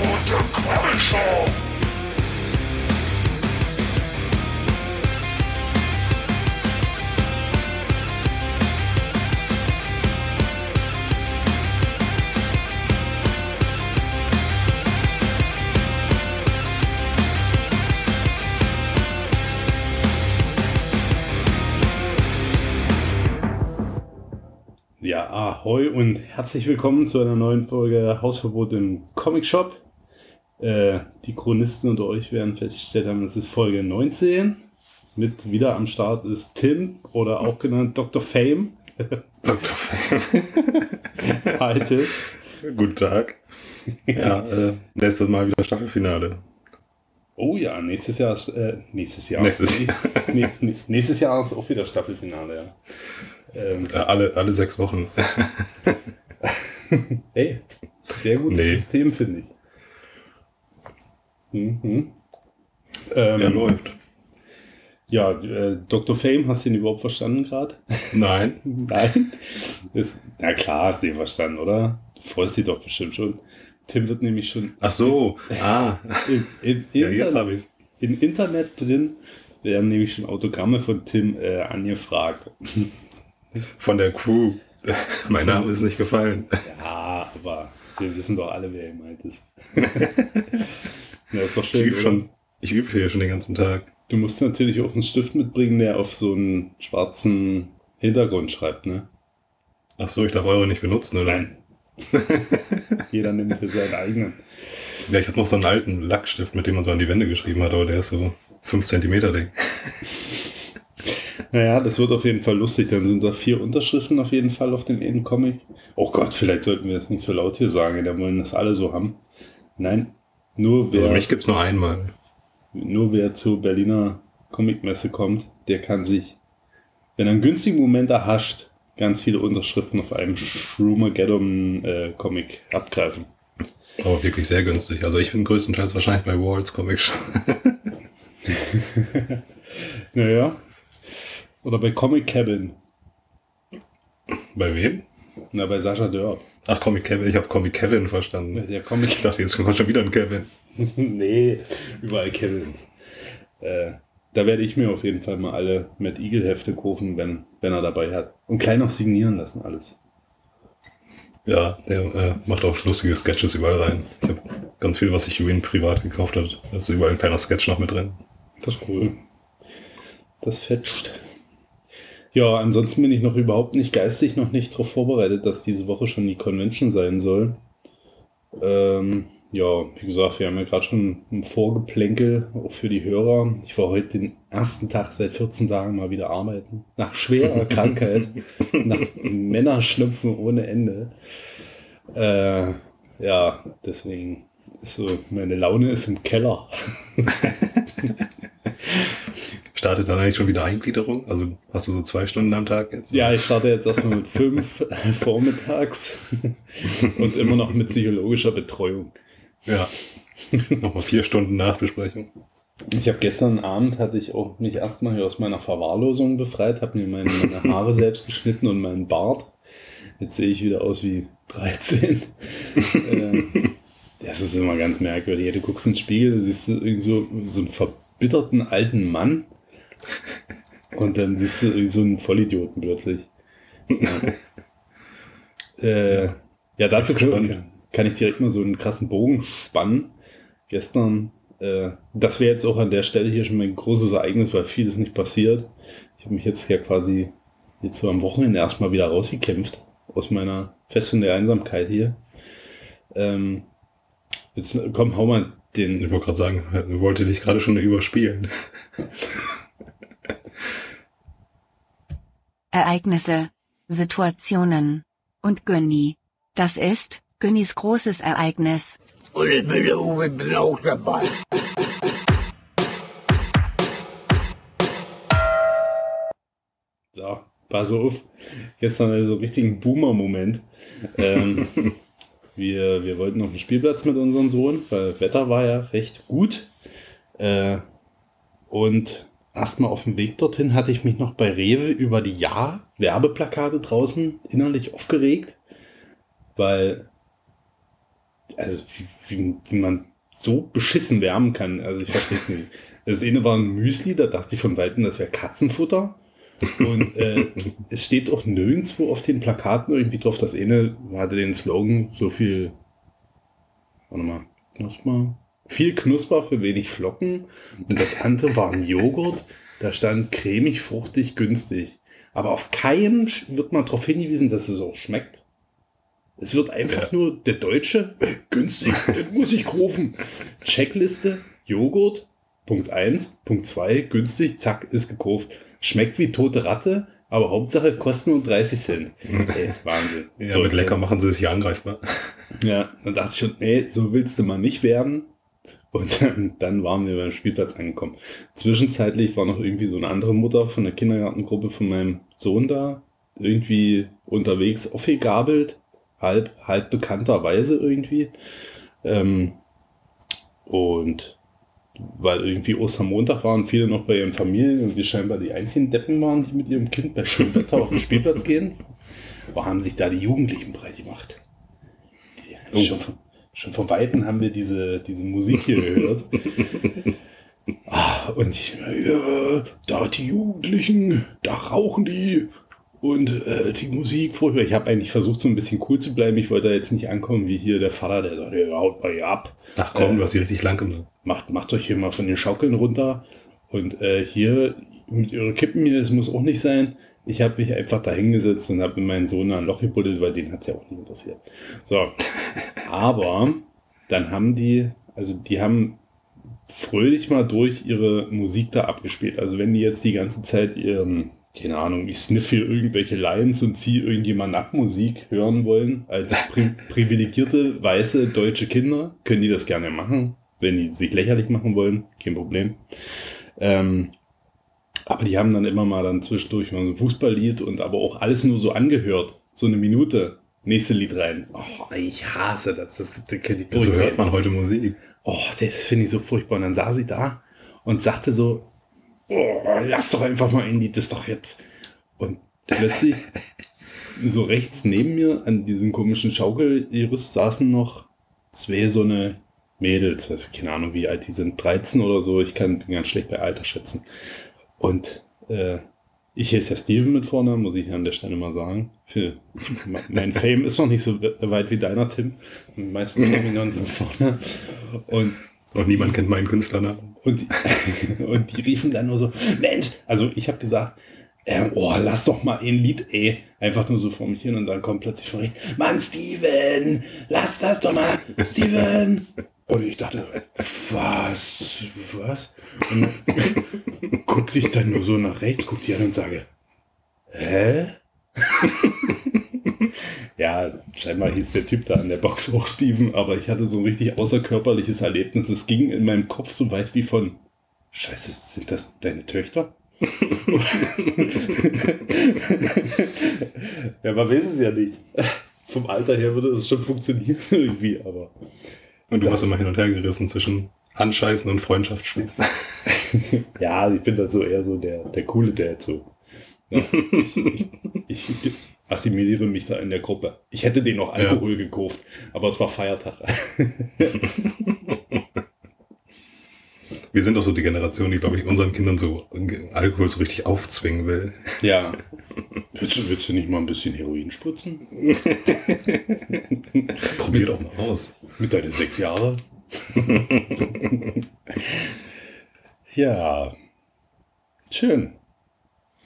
Comic Shop. Ja, ahoi und herzlich willkommen zu einer neuen Folge Hausverbot im Comic Shop. Äh, die Chronisten unter euch werden festgestellt haben, es ist Folge 19. Mit wieder am Start ist Tim oder auch genannt Dr. Fame. Dr. Fame. Hi Tim. Guten Tag. Ja, äh, nächstes Mal wieder Staffelfinale. Oh ja, nächstes Jahr ist, äh, nächstes Jahr. Nächstes Nee, nee, nee, nächstes Jahr ist auch wieder Staffelfinale, ja. Ähm, Äh, alle, alle sechs Wochen. ey, sehr gutes Nee. System, finde ich. Mhm. Ähm, Ja, läuft. Ja, äh, Dr. Fame, hast du ihn überhaupt verstanden gerade? Nein. Nein? Ist, na klar, hast du ihn verstanden, oder? Du freust dich doch bestimmt schon. Tim wird nämlich schon Ach so. Ah. im, im, Ja, jetzt habe ich's. im Internet drin, werden nämlich schon Autogramme von Tim äh, angefragt. Von der Crew. Mein Name ist nicht gefallen. Ja, aber wir wissen doch alle, wer gemeint ist. Ja, ist doch Ich schön. übe oder? schon, ich übe hier schon den ganzen Tag. Du musst natürlich auch einen Stift mitbringen, der auf so einen schwarzen Hintergrund schreibt, ne? Ach so, ich darf eure nicht benutzen, oder? Nein. Jeder nimmt hier seinen eigenen. Ja, ich habe noch so einen alten Lackstift, mit dem man so an die Wände geschrieben hat, aber der ist so fünf Zentimeter dick. Naja, das wird auf jeden Fall lustig. Dann sind da vier Unterschriften auf jeden Fall auf dem einen Comic. Oh Gott, vielleicht sollten wir das nicht so laut hier sagen. Da wollen das alle so haben. Nein, nur wer, Also mich gibt's nur einmal. nur wer zur Berliner Comicmesse kommt, der kann sich, wenn er einen günstigen Moment erhascht, ganz viele Unterschriften auf einem Shroom-Geddon-Comic abgreifen. Aber wirklich sehr günstig. Also ich bin größtenteils wahrscheinlich bei Walls Comic Shop. Naja. Oder bei Comic Cabin. bei wem? Na, bei Sascha Dörr. Ach, Comic Kevin. Ich habe Comic Kevin verstanden. Der Comic Ich dachte, jetzt kommt schon wieder ein Kevin. nee, überall Kevins. Äh, da werde ich mir auf jeden Fall mal alle Matt Eagle Hefte kaufen, wenn, wenn er dabei hat. Und klein noch signieren lassen alles. Ja, der äh, macht auch lustige Sketches überall rein. Ich habe ganz viel, was sich über ihn privat gekauft hat. Da ist überall ein kleiner Sketch noch mit drin. Das ist cool. Das fetscht. Ja, ansonsten bin ich noch überhaupt nicht geistig noch nicht darauf vorbereitet, dass diese Woche schon die Convention sein soll. Ähm, ja, wie gesagt, wir haben ja gerade schon ein Vorgeplänkel, auch für die Hörer. Ich war heute den ersten Tag seit 14 Tagen mal wieder arbeiten. Nach schwerer Krankheit, nach Männerschnupfen ohne Ende. Äh, ja, deswegen ist so, meine Laune ist im Keller. Startet dann eigentlich schon wieder Eingliederung? Also hast du so zwei Stunden am Tag jetzt? Ja, ich starte jetzt erstmal mit fünf vormittags und immer noch mit psychologischer Betreuung. Ja. Nochmal vier Stunden Nachbesprechung. Ich habe gestern Abend hatte ich auch mich erstmal hier aus meiner Verwahrlosung befreit, habe mir meine, meine Haare selbst geschnitten und meinen Bart. Jetzt sehe ich wieder aus wie 13. äh, das ist immer ganz merkwürdig. Du guckst in den Spiegel, siehst du irgendwie so, so einen verbitterten alten Mann und dann siehst du so einen Vollidioten plötzlich. Ja, äh, ja dazu kann, kann ich direkt mal so einen krassen Bogen spannen. Gestern, äh, das wäre jetzt auch an der Stelle hier schon mein großes Ereignis, weil vieles nicht passiert. Ich habe mich jetzt ja quasi jetzt so am Wochenende erstmal wieder rausgekämpft aus meiner Festung der Einsamkeit hier. Ähm, jetzt komm, hau mal den. Ich wollte gerade sagen, wollte dich gerade schon überspielen. Ereignisse, Situationen und Günni. Das ist Günnis großes Ereignis. Und ich bin, ich bin auch dabei. So, pass auf. Gestern also so einen richtigen Boomer-Moment. Ähm, wir, wir wollten auf den Spielplatz mit unserem Sohn, weil Wetter war ja recht gut. Äh, und erstmal auf dem Weg dorthin hatte ich mich noch bei Rewe über die Ja-Werbeplakate draußen innerlich aufgeregt, weil also wie, wie, man so beschissen wärmen kann. Also ich verstehe es nicht. Das eine war ein Müsli, da dachte ich von Weitem, das wäre Katzenfutter. Und äh, es steht auch nirgendwo auf den Plakaten irgendwie drauf. Das eine hatte den Slogan, so viel, warte mal, Knusper, viel Knusper für wenig Flocken. Und das andere war ein Joghurt, da stand cremig, fruchtig, günstig. Aber auf keinem wird mal darauf hingewiesen, dass es auch schmeckt. Es wird einfach Ja. nur der Deutsche, äh, günstig, den muss ich kaufen. Checkliste, Joghurt, Punkt 1, Punkt 2, günstig, zack, ist gekauft. Schmeckt wie tote Ratte, aber Hauptsache kosten nur 30 Cent. Ey, Wahnsinn. Ja, So, mit lecker machen sie sich angreifbar. Ja, dann dachte ich schon, nee, so willst du mal nicht werden. Und dann, dann waren wir beim Spielplatz angekommen. Zwischenzeitlich war noch irgendwie so eine andere Mutter von der Kindergartengruppe von meinem Sohn da, irgendwie unterwegs aufgegabelt, halb, halb bekannterweise irgendwie. Ähm, und weil irgendwie Ostermontag waren viele noch bei ihren Familien und wir scheinbar die einzigen Deppen waren, die mit ihrem Kind bei schönem Wetter auf den Spielplatz gehen, haben sich da die Jugendlichen breit gemacht. Die, Oh. schon, schon von Weitem haben wir diese, diese Musik hier gehört. Ah, und ich, ja, da die Jugendlichen, da rauchen die und äh, die Musik furchtbar. Ich habe eigentlich versucht, so ein bisschen cool zu bleiben. Ich wollte da jetzt nicht ankommen wie hier der Vater, der sagt, ja, haut mal hier ab. Ach komm, Äh, du hast sie richtig lang gemacht. macht, macht euch hier mal von den Schaukeln runter. Und äh, hier mit eure Kippen hier, das muss auch nicht sein. Ich habe mich einfach da hingesetzt und habe mit meinem Sohn ein Loch gebuddelt, weil den hat's ja auch nicht interessiert. So. Aber dann haben die, also die haben fröhlich mal durch ihre Musik da abgespielt. Also wenn die jetzt die ganze Zeit ihren, keine Ahnung, ich sniff hier irgendwelche Lines und ziehe irgendjemand Nackmusik hören wollen, als pri privilegierte weiße deutsche Kinder, können die das gerne machen. Wenn die sich lächerlich machen wollen, kein Problem. Ähm, aber die haben dann immer mal dann zwischendurch mal so ein Fußballlied und aber auch alles nur so angehört. So eine Minute. Nächste Lied rein. Oh, ich hasse das. Das, das kann ich So hört man heute Musik. Oh, das finde ich so furchtbar. Und dann saß sie da und sagte so, oh, lass doch einfach mal ein Lied, das ist doch jetzt. Und plötzlich, so rechts neben mir an diesem komischen Schaukelgerüst saßen noch zwei so eine Mädels, das keine Ahnung wie alt die sind, 13 oder so, ich kann ganz schlecht bei Alter schätzen. Und äh, ich heiße ja Steven mit vorne, muss ich hier an der Stelle mal sagen. Für, mein Fame ist noch nicht so weit wie deiner, Tim. Die meisten kennen mich noch nicht mit vorne. Und Und niemand kennt meinen Künstlernamen. und die, und die riefen dann nur so, Mensch, also ich habe gesagt, ähm, oh, lass doch mal ein Lied, ey. Einfach nur so vor mich hin und dann kommt plötzlich von rechts, Mann, Steven, lass das doch mal, Steven. Und ich dachte, was, was? Und dann guckte ich dann nur so nach rechts, guckte die an und sage, hä? ja, scheinbar hieß der Typ da an der Box auch Steven, aber ich hatte so ein richtig außerkörperliches Erlebnis. Es ging in meinem Kopf so weit wie von, scheiße, sind das deine Töchter? ja, man weiß es ja nicht. Vom Alter her würde es schon funktionieren irgendwie, aber Und du Das- hast immer hin und her gerissen zwischen Anscheißen und Freundschaft schließen. ja, ich bin dann so eher so der, der coole Dad so. Ja, ich, ich, ich assimiliere mich da in der Gruppe. Ich hätte den noch Alkohol gekauft, aber es war Feiertag. Wir sind doch so die Generation, die, glaube ich, unseren Kindern so Alkohol so richtig aufzwingen will. ja. Willst du, willst du nicht mal ein bisschen Heroin spritzen? Probier doch mal aus. Mit deinen sechs Jahre? ja. Schön.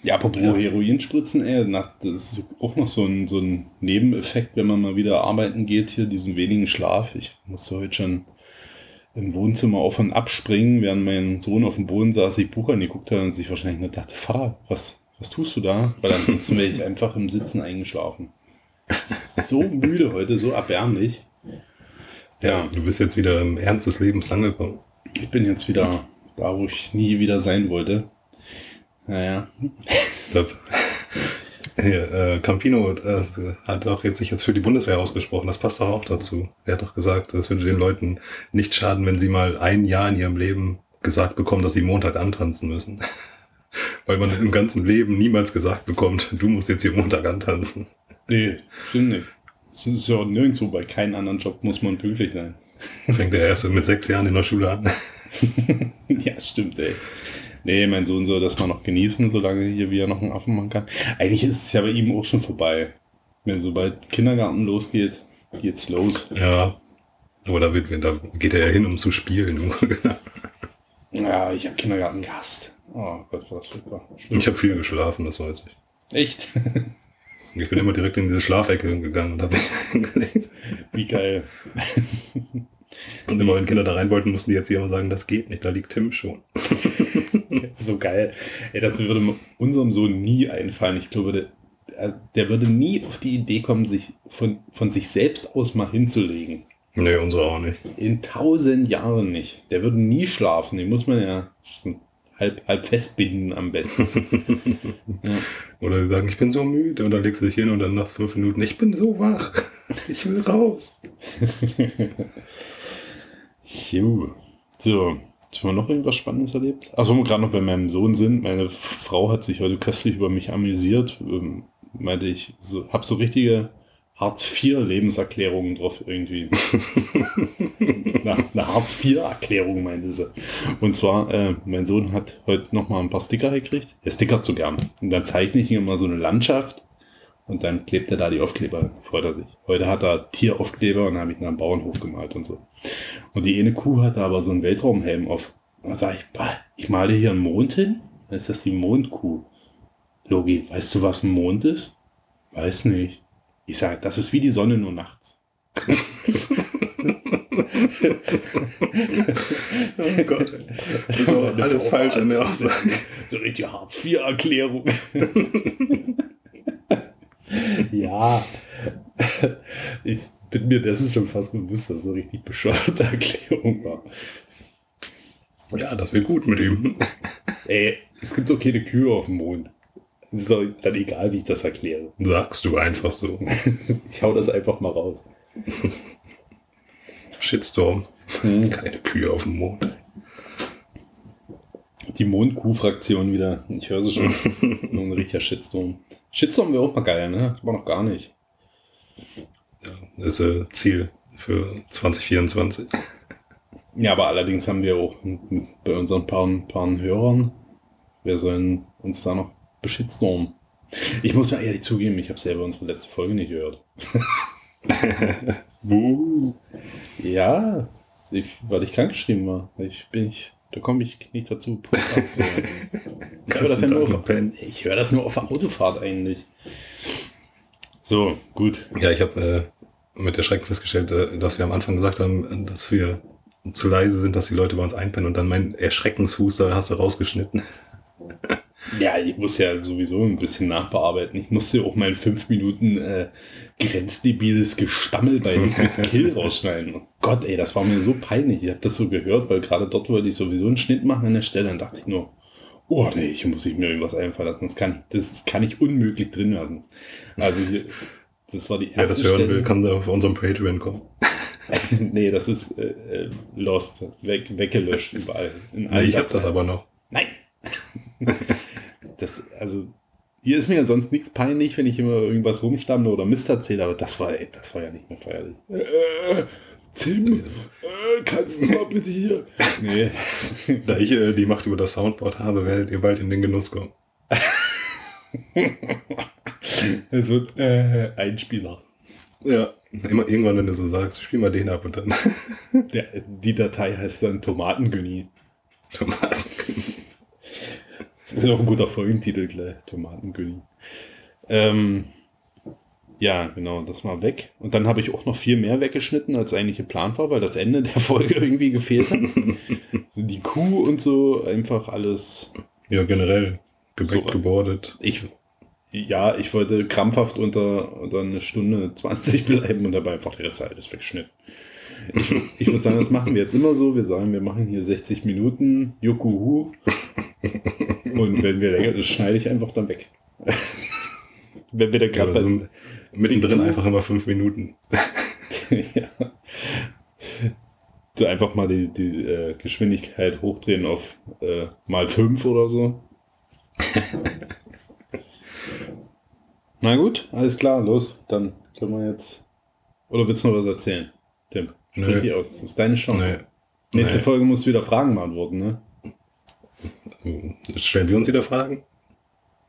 Ja, apropos Ja. Heroinspritzen, ey, nach, das ist auch noch so ein, so ein Nebeneffekt, wenn man mal wieder arbeiten geht, hier diesen wenigen Schlaf. Ich musste heute schon im Wohnzimmer auf und abspringen, während mein Sohn auf dem Boden saß, ich Buch angeguckt hat und sich wahrscheinlich nur dachte, Vater, was, was tust du da? Weil ansonsten wäre ich einfach im Sitzen eingeschlafen. So müde heute, so erbärmlich. Ja, du bist jetzt wieder im Ernst des Lebens angekommen. Ich bin jetzt wieder da, wo ich nie wieder sein wollte. Naja. Hier, äh, Campino äh, hat doch jetzt sich jetzt für die Bundeswehr ausgesprochen. Das passt doch auch dazu. Er hat doch gesagt, es würde den Leuten nicht schaden, wenn sie mal ein Jahr in ihrem Leben gesagt bekommen, dass sie Montag antanzen müssen. Weil man im ganzen Leben niemals gesagt bekommt, du musst jetzt hier Montag antanzen. Nee, stimmt nicht. Das ist ja auch nirgendwo, bei keinem anderen Job muss man pünktlich sein. Fängt er erst mit sechs Jahren in der Schule an. ja, stimmt, ey. Nee, mein Sohn soll das mal noch genießen, solange hier wieder noch einen Affen machen kann. Eigentlich ist es ja bei ihm auch schon vorbei. Wenn sobald Kindergarten losgeht, geht's los. Ja. Aber da, wird, da geht er ja hin, um zu spielen. Ja, ich habe Kindergarten gehasst. Oh Gott, war das furchtbar. Schlimm. Ich habe viel geschlafen, das weiß ich. Echt? Ich bin immer direkt in diese Schlafecke gegangen und habe mich hingelegt. Wie geil. Und immer wenn Kinder da rein wollten, mussten die jetzt hier immer sagen, das geht nicht, da liegt Tim schon. so geil. Ey, das würde unserem Sohn nie einfallen. Ich glaube, der, der würde nie auf die Idee kommen, sich von, von sich selbst aus mal hinzulegen. Nee, unsere auch nicht. In tausend Jahren nicht. Der würde nie schlafen. Den muss man ja halb, halb festbinden am Bett. ja. Oder sie sagen, ich bin so müde und dann legst du dich hin und dann nach fünf Minuten, ich bin so wach, ich will raus. Jo. So, haben wir noch irgendwas Spannendes erlebt? Also, wo wir gerade noch bei meinem Sohn sind, meine Frau hat sich heute köstlich über mich amüsiert. Ähm, meinte ich, so, hab so richtige Hartz-IV-Lebenserklärungen drauf irgendwie. Na, eine Hartz-IV-Erklärung meinte sie. Und zwar, äh, mein Sohn hat heute nochmal ein paar Sticker gekriegt. Er stickert so gern. Und dann zeichne ich ihm immer so eine Landschaft und dann klebt er da die Aufkleber, freut er sich. Heute hat er Tieraufkleber und dann habe ich ihn am Bauernhof gemalt und so. Und die eine Kuh hatte aber so einen Weltraumhelm auf. Und dann sage ich, bah, ich male hier einen Mond hin? Dann ist das die Mondkuh. Logi, weißt du, was ein Mond ist? Weiß nicht. Ich sage, das ist wie die Sonne nur nachts. Oh Gott. Das ist aber alles falsch an der Aussage. So richtig Hartz-IV-Erklärung. ja. Ich bin mir dessen schon fast bewusst, dass es eine richtig bescheuerte Erklärung war. Ja, das wird gut mit ihm. Ey, es gibt doch keine Kühe auf dem Mond. Ist doch dann egal, wie ich das erkläre. Sagst du einfach so. Ich hau das einfach mal raus. Shitstorm. Hm. Keine Kühe auf dem Mond. Die Mondkuh-Fraktion wieder. Ich höre sie schon. Nur ein richtiger Shitstorm. Shitstorm wäre auch mal geil, ne? Das war noch gar nicht. Das ist äh, Ziel für 2024. Ja, aber allerdings haben wir auch bei unseren paar, paar Hörern, wir sollen uns da noch beschitstormen. Ich muss mir ehrlich zugeben, ich habe selber unsere letzte Folge nicht gehört. Ja, ich, weil ich krankgeschrieben war. Ich bin ich, da komme ich nicht dazu. Hören. ich höre das, ja nur auf, ich hör das nur auf der Autofahrt eigentlich. So, gut. Ja, ich habe äh, mit Erschrecken festgestellt, äh, dass wir am Anfang gesagt haben, dass wir zu leise sind, dass die Leute bei uns einpennen und dann mein Erschreckenshuster hast du rausgeschnitten. Ja, ich muss ja sowieso ein bisschen nachbearbeiten. Ich musste auch mein fünf Minuten äh, grenzdebiles Gestammel bei Kill rausschneiden. Oh Gott, ey, das war mir so peinlich. Ich habe das so gehört, weil gerade dort wollte ich sowieso einen Schnitt machen an der Stelle. Dann dachte ich nur, oh nee, hier muss ich mir irgendwas einfallen lassen. Das kann, das kann ich unmöglich drin lassen. Also hier, das war die erste Wer das hören Stelle. will, kann da auf unserem Patreon kommen. nee, das ist äh, lost, weg, weggelöscht überall. Nee, ich habe das aber noch. Nein. das, also, hier ist mir ja sonst nichts peinlich, wenn ich immer irgendwas rumstamme oder Mist erzähle, aber das war, ey, das war ja nicht mehr feierlich. Äh, Tim, äh, kannst du mal bitte hier? Nee. Da ich äh, die Macht über das Soundboard habe, werdet ihr bald in den Genuss kommen. Also, äh, Einspieler. Ja, immer irgendwann, wenn du so sagst, spiel mal den ab und dann Der, die Datei heißt dann Tomatengünni. Tomaten. Das ist auch ein guter Folgentitel gleich. Tomatengünni. Ähm, ja, genau, das mal weg. Und dann habe ich auch noch viel mehr weggeschnitten, als eigentlich geplant war, weil das Ende der Folge irgendwie gefehlt hat. Die Kuh und so, einfach alles. Ja, generell. Gebäck So. gebordet. Ich, ja, ich wollte krampfhaft unter, unter eine Stunde 20 bleiben und dabei einfach die Reste alles wegschnitten. Ich, ich würde sagen, das machen wir jetzt immer so. Wir sagen, wir machen hier 60 Minuten, Jukuhu. Und wenn wir länger, das schneide ich einfach dann weg. wenn wir da Ja, gerade also bei- mittendrin einfach immer fünf Minuten. ja. So einfach mal die, die äh, Geschwindigkeit hochdrehen auf äh, mal 5 oder so. Na gut, alles klar, los. Dann können wir jetzt Oder willst du noch was erzählen? Tim, sprich dich aus. Das ist deine Chance. Nee. Nächste Nee. Folge musst du wieder Fragen beantworten, ne? Jetzt stellen wir uns wieder Fragen?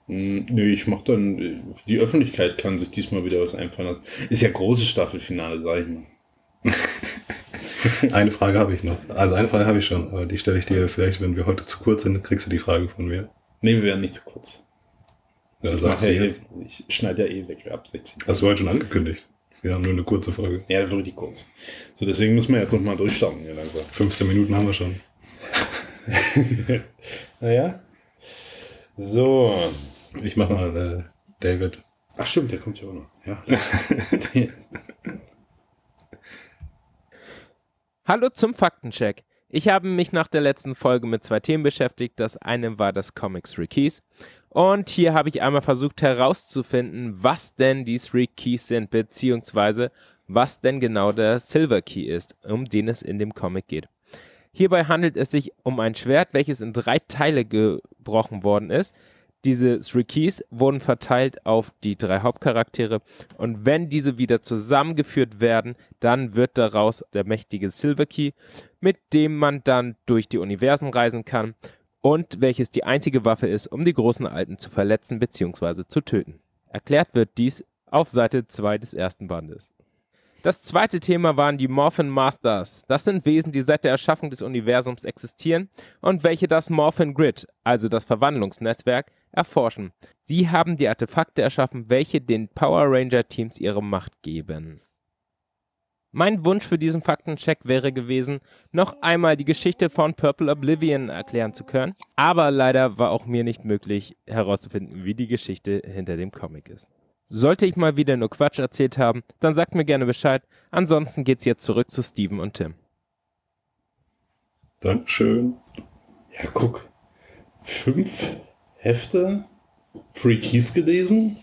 Hm, Nö, ich mach dann, die Öffentlichkeit kann sich diesmal wieder was einfallen lassen. Ist ja großes Staffelfinale, sag ich mal. Eine Frage habe ich noch. Also eine Frage habe ich schon, aber die stelle ich dir vielleicht, wenn wir heute zu kurz sind, kriegst du die Frage von mir. Nee, wir werden nicht zu kurz. Ja, Ich, ja, jetzt. ich schneide ja eh weg, ab 16. Hast du heute schon angekündigt? Wir haben nur eine kurze Folge. Ja, richtig kurz. So, deswegen müssen wir jetzt nochmal durchstarten hier langsam. 15 Minuten haben wir schon. Naja. So. Ich mach mal äh, David. Ach stimmt, der kommt ja auch noch. Ja. Hallo zum Faktencheck. Ich habe mich nach der letzten Folge mit zwei Themen beschäftigt. Das eine war das Comics Three Keys. Und hier habe ich einmal versucht herauszufinden, was denn die Three Keys sind, beziehungsweise was denn genau der Silver Key ist, um den es in dem Comic geht. Hierbei handelt es sich um ein Schwert, welches in drei Teile gebrochen worden ist. Diese Three Keys wurden verteilt auf die drei Hauptcharaktere und wenn diese wieder zusammengeführt werden, dann wird daraus der mächtige Silver Key, mit dem man dann durch die Universen reisen kann und welches die einzige Waffe ist, um die großen Alten zu verletzen bzw. zu töten. Erklärt wird dies auf Seite 2 des ersten Bandes. Das zweite Thema waren die Morphin Masters. Das sind Wesen, die seit der Erschaffung des Universums existieren und welche das Morphin Grid, also das Verwandlungsnetzwerk, erforschen. Sie haben die Artefakte erschaffen, welche den Power Ranger Teams ihre Macht geben. Mein Wunsch für diesen Faktencheck wäre gewesen, noch einmal die Geschichte von Purple Oblivion erklären zu können, aber leider war auch mir nicht möglich herauszufinden, wie die Geschichte hinter dem Comic ist. Sollte ich mal wieder nur Quatsch erzählt haben, dann sagt mir gerne Bescheid. Ansonsten geht's jetzt zurück zu Steven und Tim. Dankeschön. Ja, guck. Fünf Hefte, Free Keys gelesen.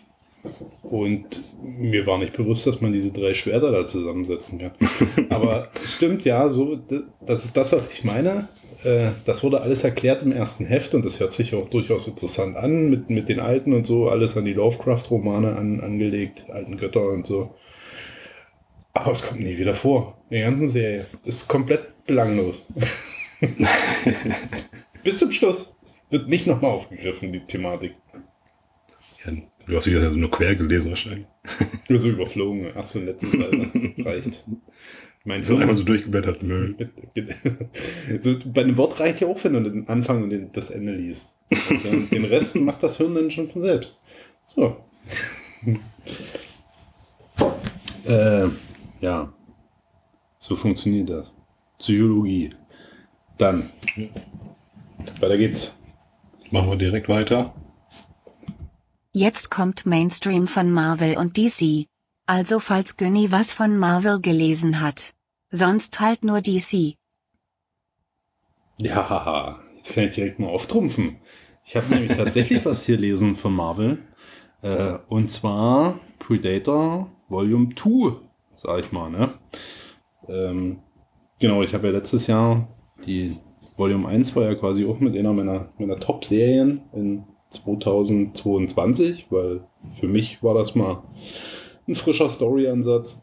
Und mir war nicht bewusst, dass man diese drei Schwerter da zusammensetzen kann. Aber es stimmt, ja, so, das ist das, was ich meine. Äh, Das wurde alles erklärt im ersten Heft und das hört sich auch durchaus interessant an, mit, mit den Alten und so, alles an die Lovecraft-Romane an, angelegt, alten Götter und so. Aber es kommt nie wieder vor. In der ganzen Serie. Ist komplett belanglos. Bis zum Schluss. Wird nicht nochmal aufgegriffen, die Thematik. Ja, du hast wieder nur quer gelesen wahrscheinlich. Nur so überflogen. Ach so, letztes Seite. Reicht. Mein So einmal so durchgeblättert. Nö. so, bei einem Wort reicht ja auch, wenn du den Anfang und den, das Ende liest. Und dann, den Rest macht das Hirn dann schon von selbst. So. äh, ja. So funktioniert das. Psychologie. Dann. Weiter geht's. Machen wir direkt weiter. Jetzt kommt Mainstream von Marvel und DC. Also falls Günni was von Marvel gelesen hat. Sonst halt nur DC. Ja, jetzt kann ich direkt mal auftrumpfen. Ich habe nämlich tatsächlich was hier lesen von Marvel. Äh, und zwar Predator Volume 2, sag ich mal. Ne? Ähm, genau, ich habe ja letztes Jahr die Volume 1 war ja quasi auch mit einer meiner, meiner Top-Serien in 2022, weil für mich war das mal ein frischer Story-Ansatz.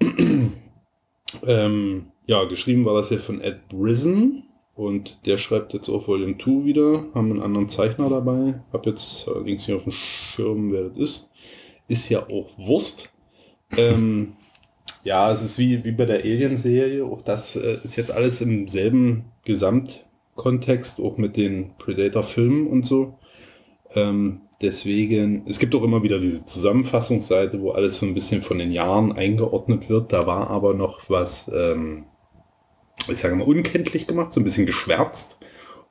ähm, ja, geschrieben war das hier von Ed Brisson und der schreibt jetzt auch Volume 2 wieder, haben einen anderen Zeichner dabei, hab jetzt allerdings nicht auf dem Schirm, wer das ist. Ist ja auch Wurst. Ähm, ja, es ist wie, wie bei der Alien-Serie, auch das äh, ist jetzt alles im selben Gesamtkontext, auch mit den Predator-Filmen und so. Ähm, deswegen, es gibt auch immer wieder diese Zusammenfassungsseite, wo alles so ein bisschen von den Jahren eingeordnet wird. Da war aber noch was, ähm, ich sage mal, unkenntlich gemacht, so ein bisschen geschwärzt,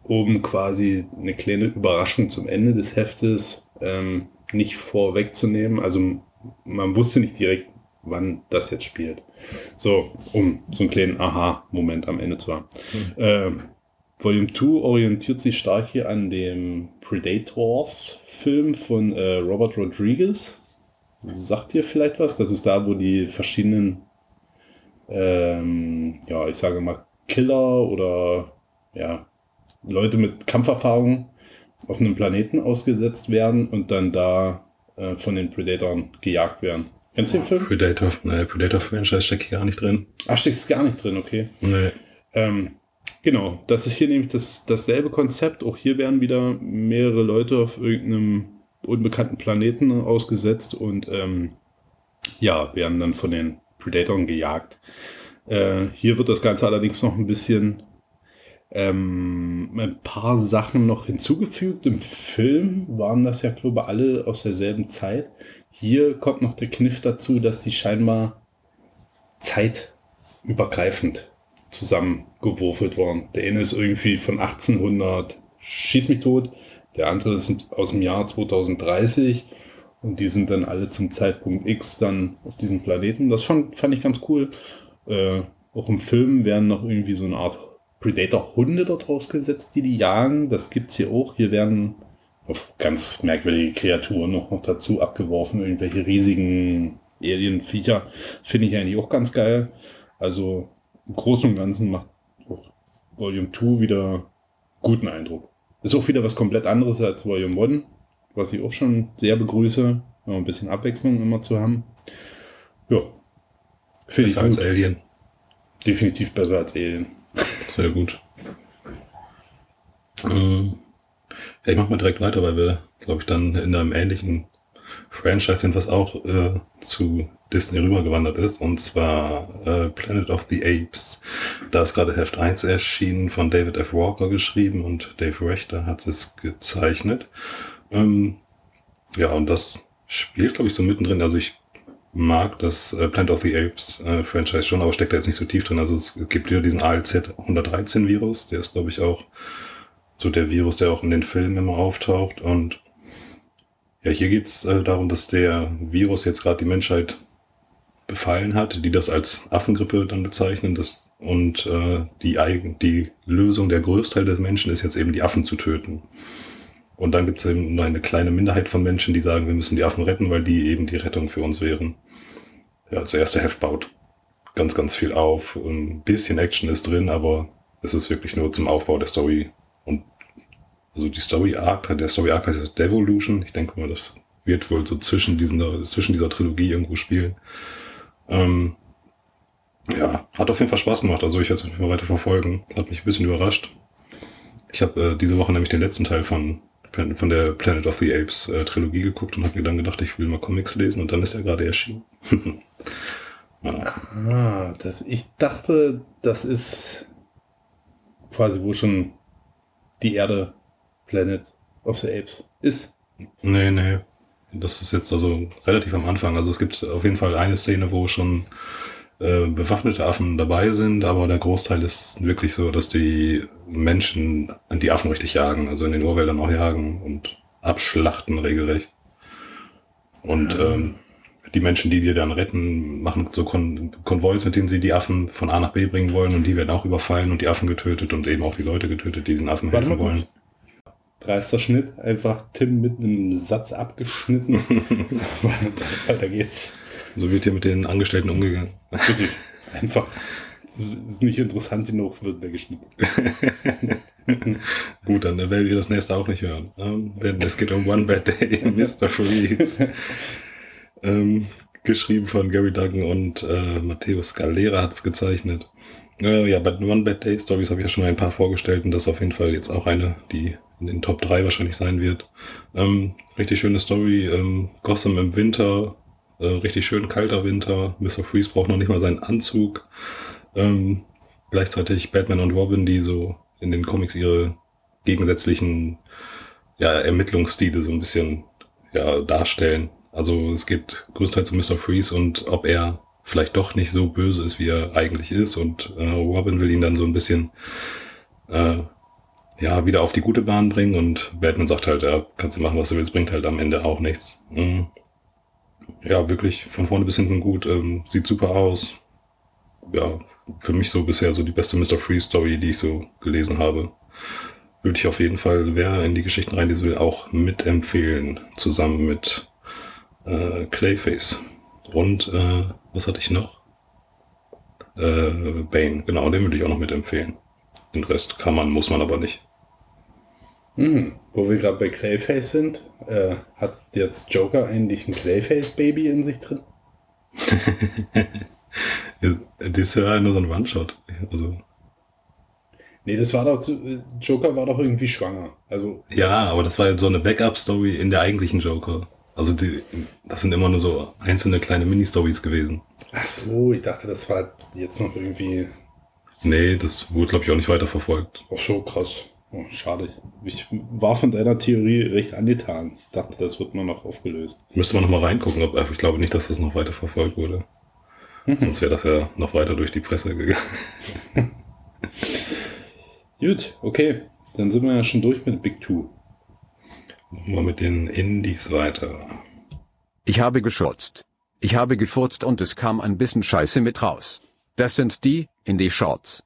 um quasi eine kleine Überraschung zum Ende des Heftes ähm, nicht vorwegzunehmen. Also man wusste nicht direkt, wann das jetzt spielt. So, um so einen kleinen Aha-Moment am Ende zu haben. Ähm, Volume 2 orientiert sich stark hier an dem Predators-Film von äh, Robert Rodriguez. Sagt ihr vielleicht was? Das ist da, wo die verschiedenen, ähm, ja, ich sage mal, Killer oder ja, Leute mit Kampferfahrung auf einem Planeten ausgesetzt werden und dann da äh, von den Predatoren gejagt werden. Kennst du den Film? Predator, ne, Predator-Franchise stecke ich gar nicht drin. Ach, steckst gar nicht drin, okay. Nee. Ähm, genau, das ist hier nämlich das, dasselbe Konzept. Auch hier werden wieder mehrere Leute auf irgendeinem unbekannten Planeten ausgesetzt und ähm, ja, werden dann von den Predatoren gejagt. Äh, hier wird das Ganze allerdings noch ein bisschen ähm, ein paar Sachen noch hinzugefügt. Im Film waren das ja, glaube ich, alle aus derselben Zeit. Hier kommt noch der Kniff dazu, dass die scheinbar zeitübergreifend zusammengewürfelt waren. Der eine ist irgendwie von 1800, schieß mich tot, der andere ist aus dem Jahr 2030 und die sind dann alle zum Zeitpunkt X dann auf diesem Planeten. Das fand, fand ich ganz cool. Äh, auch im Film werden noch irgendwie so eine Art Predator-Hunde dort rausgesetzt, die die jagen. Das gibt's hier auch. Hier werden ganz merkwürdige Kreaturen noch, noch dazu abgeworfen. Irgendwelche riesigen Alien-Viecher. Finde ich eigentlich auch ganz geil. Also im Großen und Ganzen macht auch Volume 2 wieder guten Eindruck. Ist auch wieder was komplett anderes als Volume 1, was ich auch schon sehr begrüße, um ein bisschen Abwechslung immer zu haben. Ja. Finde Besser als. Alien. definitiv besser als Alien. Sehr gut. Ähm, ja, ich mach mal direkt weiter, weil wir, glaube ich, dann in einem ähnlichen Franchise sind, was auch äh, zu Disney rübergewandert ist, und zwar äh, Planet of the Apes. Da ist gerade Heft 1 erschienen, von David F. Walker geschrieben und Dave Rechter hat es gezeichnet. Ähm, ja, und das spielt, glaube ich, so mittendrin. Also ich mag das äh, Planet of the Apes äh, Franchise schon, aber steckt da jetzt nicht so tief drin. Also es gibt wieder diesen ALZ 113 Virus, der ist, glaube ich, auch so der Virus, der auch in den Filmen immer auftaucht. Und ja, hier geht's äh, darum, dass der Virus jetzt gerade die Menschheit befallen hat, die das als Affengrippe dann bezeichnen. Das, und äh, die, eigen, die Lösung der Größteil des Menschen ist jetzt eben die Affen zu töten. Und dann gibt es eben nur eine kleine Minderheit von Menschen, die sagen, wir müssen die Affen retten, weil die eben die Rettung für uns wären. Ja, das erste Heft baut ganz, ganz viel auf. Ein bisschen Action ist drin, aber es ist wirklich nur zum Aufbau der Story. Und also die Story Arc, der Story Arc heißt Devolution. Ich denke mal, das wird wohl so zwischen, diesen, zwischen dieser Trilogie irgendwo spielen. Ähm, ja, hat auf jeden Fall Spaß gemacht. Also ich werde es auf jeden Fall weiter verfolgen. Hat mich ein bisschen überrascht. Ich habe äh, diese Woche nämlich den letzten Teil von, von der Planet of the Apes äh, Trilogie geguckt und habe mir dann gedacht, ich will mal Comics lesen und dann ist er gerade erschienen. ja. Ah, das, ich dachte, das ist quasi, wo schon die Erde Planet of the Apes ist. Nee, nee. Das ist jetzt also relativ am Anfang. Also es gibt auf jeden Fall eine Szene, wo schon äh, bewaffnete Affen dabei sind, aber der Großteil ist wirklich so, dass die Menschen die Affen richtig jagen, also in den Urwäldern auch jagen und abschlachten regelrecht. Und ähm, die Menschen, die die dann retten, machen so Kon Konvois, mit denen sie die Affen von A nach B bringen wollen und die werden auch überfallen und die Affen getötet und eben auch die Leute getötet, die den Affen Warte helfen wollen. kurz. Dreister Schnitt, einfach Tim mit einem Satz abgeschnitten. Weiter geht's. So wird hier mit den Angestellten umgegangen. Wirklich. Einfach. Ist nicht interessant genug, wird weggeschnitten. Gut, dann werdet ihr das nächste auch nicht hören. Ähm, denn es geht um One Bad Day, Mr. Freeze. ähm, geschrieben von Gary Duggan und äh, Matteo Scalera hat es gezeichnet. Äh, ja, bei One Bad Day Stories habe ich ja schon ein paar vorgestellt und das ist auf jeden Fall jetzt auch eine, die in den Top 3 wahrscheinlich sein wird. Ähm, richtig schöne Story. Ähm, Gotham im Winter, äh, richtig schön kalter Winter. Mr. Freeze braucht noch nicht mal seinen Anzug. Ähm, gleichzeitig Batman und Robin, die so in den Comics ihre gegensätzlichen ja, Ermittlungsstile so ein bisschen ja, darstellen. Also es geht größtenteils um Mr. Freeze und ob er vielleicht doch nicht so böse ist, wie er eigentlich ist. Und äh, Robin will ihn dann so ein bisschen äh, ja wieder auf die gute Bahn bringen und Batman sagt halt, ja, kannst du machen, was du willst, bringt halt am Ende auch nichts. Mhm. Ja, wirklich von vorne bis hinten gut, ähm, sieht super aus. Ja, für mich so bisher so die beste Mr. Freeze Story, die ich so gelesen habe. Würde ich auf jeden Fall, wer in die Geschichten rein will, auch mitempfehlen, zusammen mit äh, Clayface. Und äh, was hatte ich noch? Äh, Bane, genau, den würde ich auch noch mitempfehlen. Den Rest kann man, muss man aber nicht. Hm, wo wir gerade bei Clayface sind, äh, hat jetzt Joker eigentlich ein Clayface-Baby in sich drin? Das war ja nur so ein One-Shot. Also, Nee, das war doch, zu- Joker war doch irgendwie schwanger. Also, ja, aber das war jetzt so eine Backup-Story in der eigentlichen Joker. Also die, das sind immer nur so einzelne kleine Mini-Stories gewesen. ach so, ich dachte, das war jetzt noch irgendwie Nee, das wurde, glaube ich, auch nicht weiter verfolgt. auch so krass. Oh, schade. Ich war von deiner Theorie recht angetan. Ich dachte, das wird nur noch aufgelöst. Müsste man noch mal reingucken, ob, aber ich glaube nicht, dass das noch weiter verfolgt wurde. Sonst wäre das ja noch weiter durch die Presse gegangen. Gut, okay. Dann sind wir ja schon durch mit Big Two. Machen wir mit den Indies weiter. Ich habe geschurzt. Ich habe gefurzt und es kam ein bisschen Scheiße mit raus. Das sind die Indie-Shorts.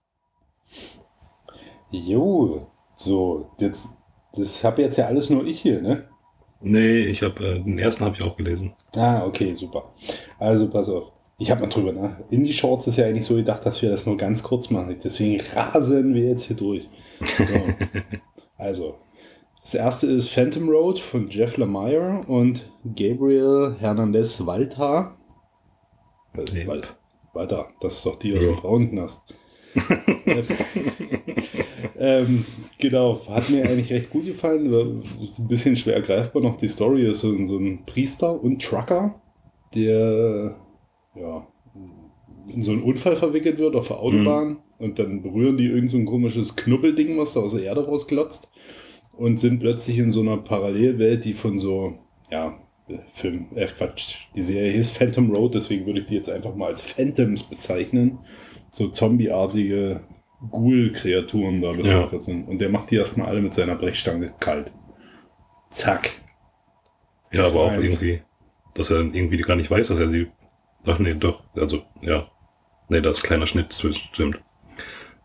Jo, so, jetzt, das habe jetzt ja alles nur ich hier, ne? Nee, ich habe äh, den ersten habe ich auch gelesen. Ah, okay, super. Also pass auf. Ich habe mal drüber nach. Indie Shorts ist ja eigentlich so gedacht, dass wir das nur ganz kurz machen. Deswegen rasen wir jetzt hier durch. So. also, das erste ist Phantom Road von Jeff Lemire und Gabriel Hernandez Walter. Äh, Yep. Wal- Walter, das ist doch die aus dem Frauenknast. ähm, genau, hat mir eigentlich recht gut gefallen. Ein bisschen schwer greifbar noch die Story. Ist so, ein- so ein Priester und Trucker, der ja, in so einen Unfall verwickelt wird auf der Autobahn und dann berühren die irgend so ein komisches Knubbelding, was da aus der Erde rausglotzt und sind plötzlich in so einer Parallelwelt, die von so, ja, Film, äh Quatsch, die Serie hieß Phantom Road, deswegen würde ich die jetzt einfach mal als Phantoms bezeichnen. So zombieartige Ghoul-Kreaturen da bevölkert sind. Und der macht die erstmal alle mit seiner Brechstange kalt. Zack. Ja, aber auch Eins. irgendwie, dass er irgendwie gar nicht weiß, dass er sie. Ach nee, doch. Also, ja. Nee, das ist ein kleiner Schnitt, zwischen- stimmt.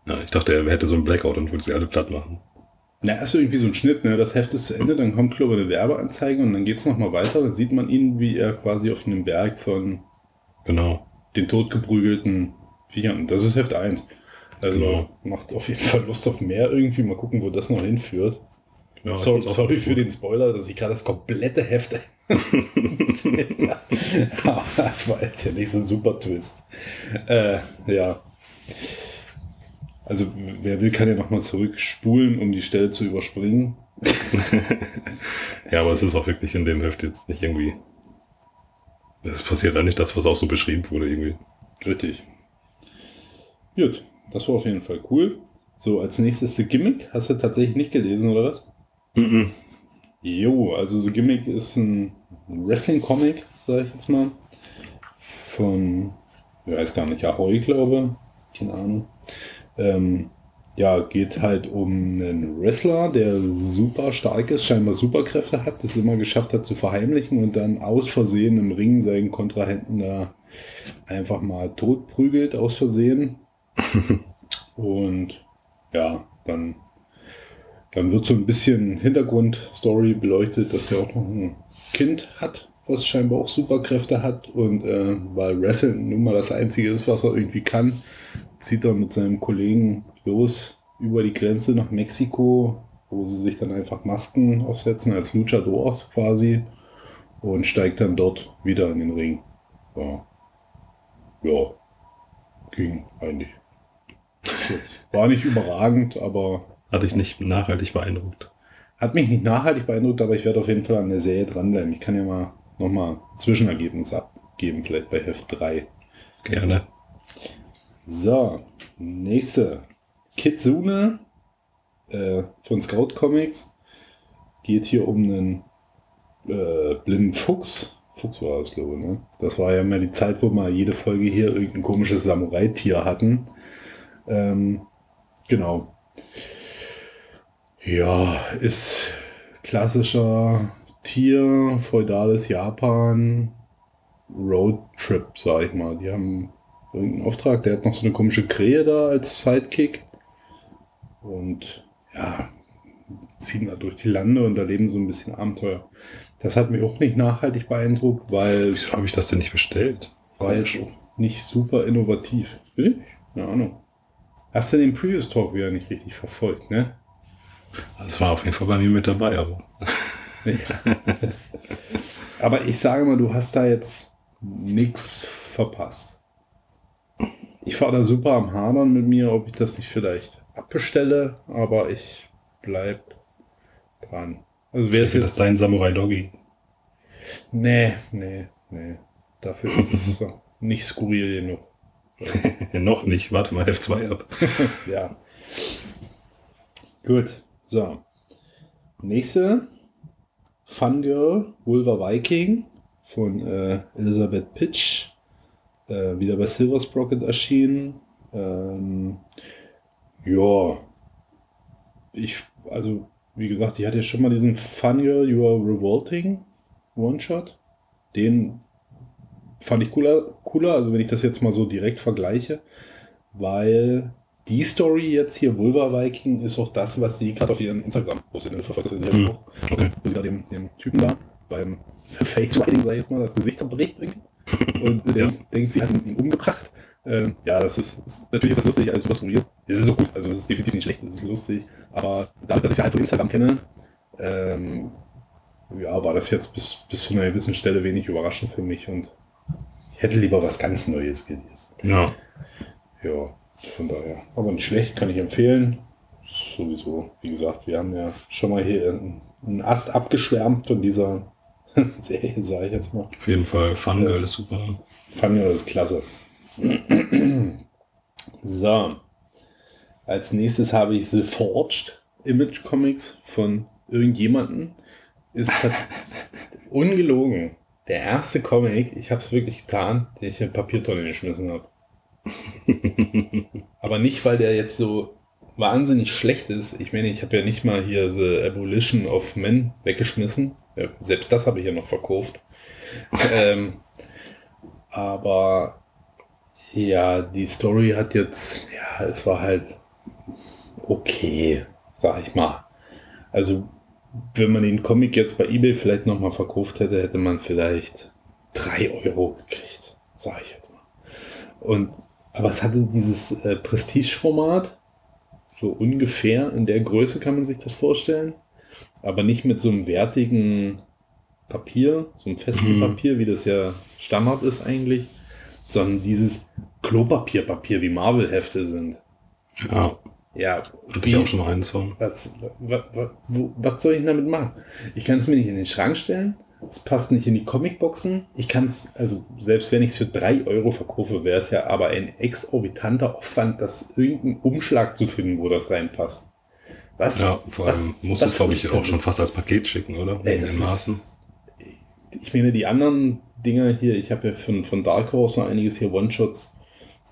Ja, ich dachte, er hätte so einen Blackout und würde sie alle platt machen. Na, ist irgendwie so ein Schnitt, ne? Das Heft ist zu Ende, dann kommt, glaube ich, eine Werbeanzeige und dann geht es nochmal weiter. Dann sieht man ihn, wie er quasi auf einem Berg von Genau. den totgeprügelten Viechern. Das ist Heft 1. Also Genau. macht auf jeden Fall Lust auf mehr irgendwie. Mal gucken, wo das noch hinführt. Ja, sorry gut. für den Spoiler, dass ich gerade das komplette Heft. Aber das war jetzt ja nicht so ein super Twist. Äh, ja. Also, wer will, kann ja nochmal zurückspulen, um die Stelle zu überspringen. Ja, aber es ist auch wirklich in dem Heft jetzt nicht irgendwie. Es passiert eigentlich das, was auch so beschrieben wurde, irgendwie. Richtig. Gut, das war auf jeden Fall cool. So, als nächstes The Gimmick. Hast du tatsächlich nicht gelesen, oder was? Mhm. Jo, also The Gimmick ist ein Wrestling-Comic, sag ich jetzt mal. Von, ich weiß gar nicht, Ahoy, glaube Keine Ahnung. Ähm, ja, geht halt um einen Wrestler, der super stark ist, scheinbar Superkräfte hat, das immer geschafft hat zu verheimlichen und dann aus Versehen im Ring seinen Kontrahenten da einfach mal totprügelt, aus Versehen. und ja, dann dann wird so ein bisschen Hintergrundstory beleuchtet, dass er auch noch ein Kind hat, was scheinbar auch Superkräfte hat. Und äh, weil Wrestling nun mal das Einzige ist, was er irgendwie kann, zieht er mit seinem Kollegen los über die Grenze nach Mexiko, wo sie sich dann einfach Masken aufsetzen als Luchadors quasi und steigt dann dort wieder in den Ring. Ja, ja ging eigentlich. War nicht überragend, aber Hatte ich nicht nachhaltig beeindruckt. hat mich nicht nachhaltig beeindruckt, aber ich werde auf jeden Fall an der Serie dranbleiben. Ich kann ja mal nochmal Zwischenergebnis abgeben, vielleicht bei Heft 3. Gerne. So, nächste. Kitsune äh, von Scout Comics. Geht hier um einen äh, blinden Fuchs. Fuchs war das, glaube ich, ne? Das war ja mal die Zeit, wo mal jede Folge hier irgendein komisches Samurai-Tier hatten. Ähm, genau. Ja, ist klassischer Tier, feudales Japan, Roadtrip, sag ich mal. Die haben irgendeinen Auftrag, der hat noch so eine komische Krähe da als Sidekick. Und ja, ziehen da durch die Lande und erleben so ein bisschen Abenteuer. Das hat mich auch nicht nachhaltig beeindruckt, weil Wieso habe ich das denn nicht bestellt? war jetzt nicht super innovativ. Bitte? Keine Ahnung. Hast du den Previous Talk wieder nicht richtig verfolgt, ne? Das war auf jeden Fall bei mir mit dabei, aber. Ja. Aber ich sage mal, du hast da jetzt nichts verpasst. Ich fahre da super am Hadern mit mir, ob ich das nicht vielleicht abbestelle, aber ich bleib dran. Also wer ist Ist das jetzt... dein Samurai Doggy? Nee, nee, nee. Dafür ist es so nicht skurril genug. Ja, noch nicht. Warte mal F2 ab. Ja. Gut, so. Nächste. Fangirl, Vulva Viking von äh, Elizabeth Pitch. Äh, wieder bei Silver Sprocket erschienen. Ähm, ja. Ich, also, wie gesagt, ich hatte ja schon mal diesen Fangirl, You Are Revolting One-Shot. Den fand ich cooler, cooler, also wenn ich das jetzt mal so direkt vergleiche, weil die Story jetzt hier, Vulva Viking, ist auch das, was sie gerade auf ihrem Instagram postet. Verfolgt das ja Hm. auch. Okay. Wo sie da dem, dem Typen da beim Face Riding, sag ich jetzt mal, das Gesicht zerbricht irgendwie. Und Ja. denkt, sie hat ihn umgebracht. Ähm, ja, das ist, ist natürlich ist das lustig, alles super skurril. Es ist so gut, also es ist definitiv nicht schlecht, es ist lustig. Aber dadurch, dass ich sie halt von Instagram kenne, ähm, ja, war das jetzt bis, bis zu einer gewissen Stelle wenig überraschend für mich und ich hätte lieber was ganz Neues gelesen. Ja. Ja, von daher. Aber nicht schlecht, kann ich empfehlen. Sowieso, wie gesagt, wir haben ja schon mal hier einen Ast abgeschwärmt von dieser Serie, sage ich jetzt mal. Auf jeden Fall. Fangirl ist super. Ich das klasse. so. Als nächstes habe ich The Forged Image Comics von irgendjemanden. Ist ungelogen. Der erste Comic, ich habe es wirklich getan, den ich in Papiertonne geschmissen habe. Aber nicht, weil der jetzt so wahnsinnig schlecht ist. Ich meine, ich habe ja nicht mal hier The Abolition of Men weggeschmissen. Selbst das habe ich ja noch verkauft. ähm, aber ja, die Story hat jetzt, ja, es war halt okay, sag ich mal. Also, wenn man den Comic jetzt bei eBay vielleicht nochmal verkauft hätte, hätte man vielleicht drei Euro gekriegt, sag ich jetzt mal. Und, aber es hatte dieses äh, Prestige-Format, so ungefähr in der Größe kann man sich das vorstellen, aber nicht mit so einem wertigen Papier, so einem festen Mhm. Papier, wie das ja Standard ist eigentlich, sondern dieses Klopapierpapier, wie Marvel-Hefte sind. Ja. Ja, Hatte ich auch schon mal eins von. was, was, was, was soll ich damit machen? Ich kann es mir nicht in den Schrank stellen. Es passt nicht in die Comicboxen. Ich kann es, also selbst wenn ich es für drei Euro verkaufe, wäre es ja aber ein exorbitanter Aufwand, das irgendeinen Umschlag zu finden, wo das reinpasst. Was? Ja, vor allem musst du es, glaube ich, auch schon fast als Paket schicken, oder? Ey, In den ist- Maßen. Ich meine, die anderen Dinger hier, ich habe ja von, von Dark Horse noch einiges hier One-Shots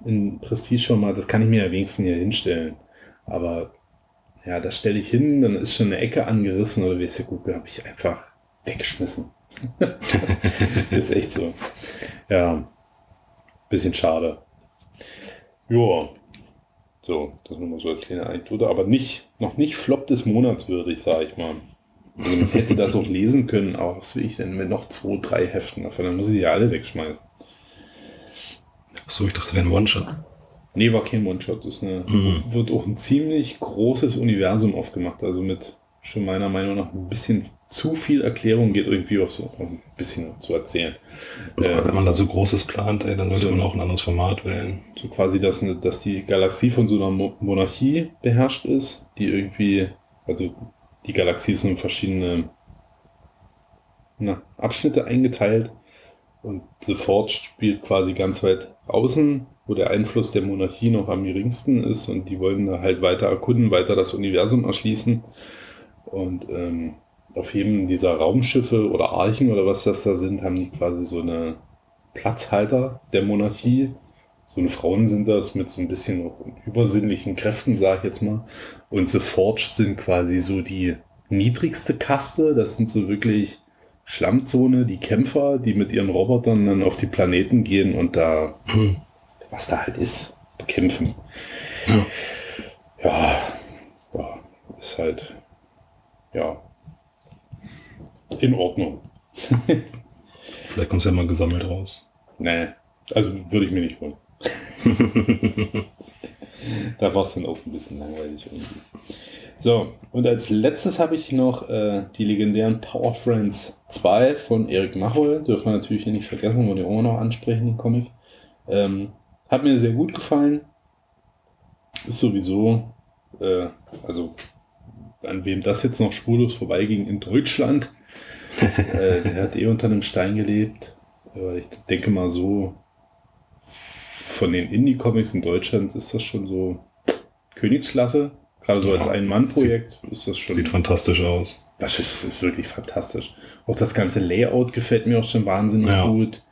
in Prestige-Format, das kann ich mir ja wenigstens hier hinstellen. Aber ja, das stelle ich hin, dann ist schon eine Ecke angerissen oder weißt du, gut, habe ich einfach weggeschmissen. ist echt so. Ja, bisschen schade. Ja, so, das nur mal so als kleine Anekdote, aber nicht, noch nicht Flop des Monats würdig, sage ich mal. Also man hätte das auch lesen können, aber was will ich denn mit noch zwei, drei Heften davon? Dann muss ich die ja alle wegschmeißen. So, ich dachte, das wäre ein One-Shot. Nee, war kein One-Shot. Ist eine, wird auch ein ziemlich großes Universum aufgemacht. Also mit schon meiner Meinung nach ein bisschen zu viel Erklärung geht irgendwie auch so ein bisschen zu erzählen. Aber Äh, wenn man da so Großes plant, ey, dann sollte so- man auch ein anderes Format wählen. so quasi, dass, dass die Galaxie von so einer Mo Monarchie beherrscht ist, die irgendwie, also die Galaxie ist in verschiedene na, Abschnitte eingeteilt und The Forge spielt quasi ganz weit außen, wo der Einfluss der Monarchie noch am geringsten ist und die wollen da halt weiter erkunden, weiter das Universum erschließen und ähm, auf jedem dieser Raumschiffe oder Archen oder was das da sind, haben die quasi so eine Platzhalter der Monarchie, so eine Frauen sind das mit so ein bisschen übersinnlichen Kräften, sag ich jetzt mal. Und The Forged sind quasi so die niedrigste Kaste. Das sind so wirklich Schlammzone, die Kämpfer, die mit ihren Robotern dann auf die Planeten gehen und da, was da halt ist, bekämpfen. Ja, ja ist halt, ja, in Ordnung. Vielleicht kommt es ja mal gesammelt raus. Nee, also würde ich mir nicht holen. da war es dann auch ein bisschen langweilig irgendwie. So, und als letztes habe ich noch äh, die legendären Power Friends 2 von Erik Machol. Dürfen wir natürlich hier nicht vergessen, wollen wir auch noch ansprechen, den Comic. Ähm, hat mir sehr gut gefallen. Ist sowieso, äh, also an wem das jetzt noch spurlos vorbeiging in Deutschland, äh, der hat eh unter einem Stein gelebt. Aber ich denke mal so, von den Indie-Comics in Deutschland ist das schon so Königsklasse. Gerade so als Ja, Ein-Mann-Projekt ist das schon. Sieht fantastisch aus. Das ist, ist wirklich fantastisch. Auch das ganze Layout gefällt mir auch schon wahnsinnig Ja. gut.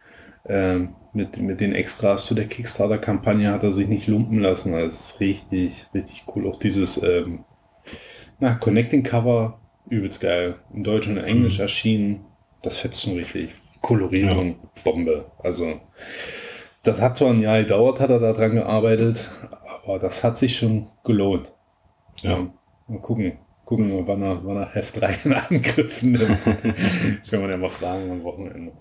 Ähm, mit, mit den Extras zu der Kickstarter-Kampagne hat er sich nicht lumpen lassen. Das ist richtig, richtig cool. Auch dieses ähm, na, Connecting Cover, übelst geil. In Deutsch und in Englisch Mhm. erschienen. Das fetzt schon richtig. Kolorierung, Bombe. Also, das hat zwar ein Jahr gedauert, hat er da dran gearbeitet, aber das hat sich schon gelohnt. Ja. Mal gucken. Gucken wir, wann er, wann er Heft 3 in Angriff nimmt. Können wir ja mal fragen am Wochenende.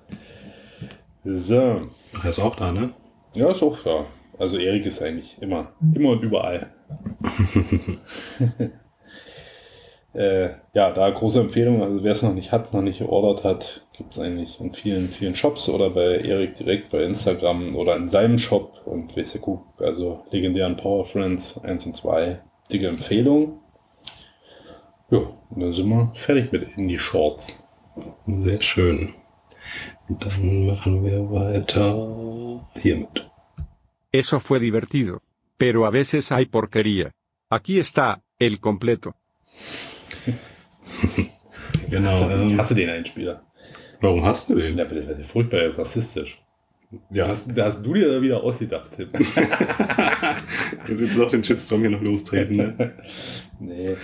So. Er ist auch da, ne? Ja, ist auch da. Also Erik ist eigentlich immer, immer und überall. äh, ja, da große Empfehlung. Also wer es noch nicht hat, noch nicht geordert hat, gibt es eigentlich in vielen, vielen Shops oder bei Erik direkt bei Instagram oder in seinem Shop und guck, also legendären Power Friends 1 und 2. Dicke Empfehlung. Ja, und dann sind wir fertig mit Indie Shorts. Sehr schön. Dann machen wir weiter hiermit. Eso fue divertido. Pero a veces hay porquería. Aquí está, el completo. Genau. ich Ähm, hasse den Einspieler. warum hast du den? Das ist furchtbar rassistisch. Ja, Da hast, da hast du dir da wieder ausgedacht, Tim. jetzt willst du auch den Shitstorm hier noch lostreten, ne? nee.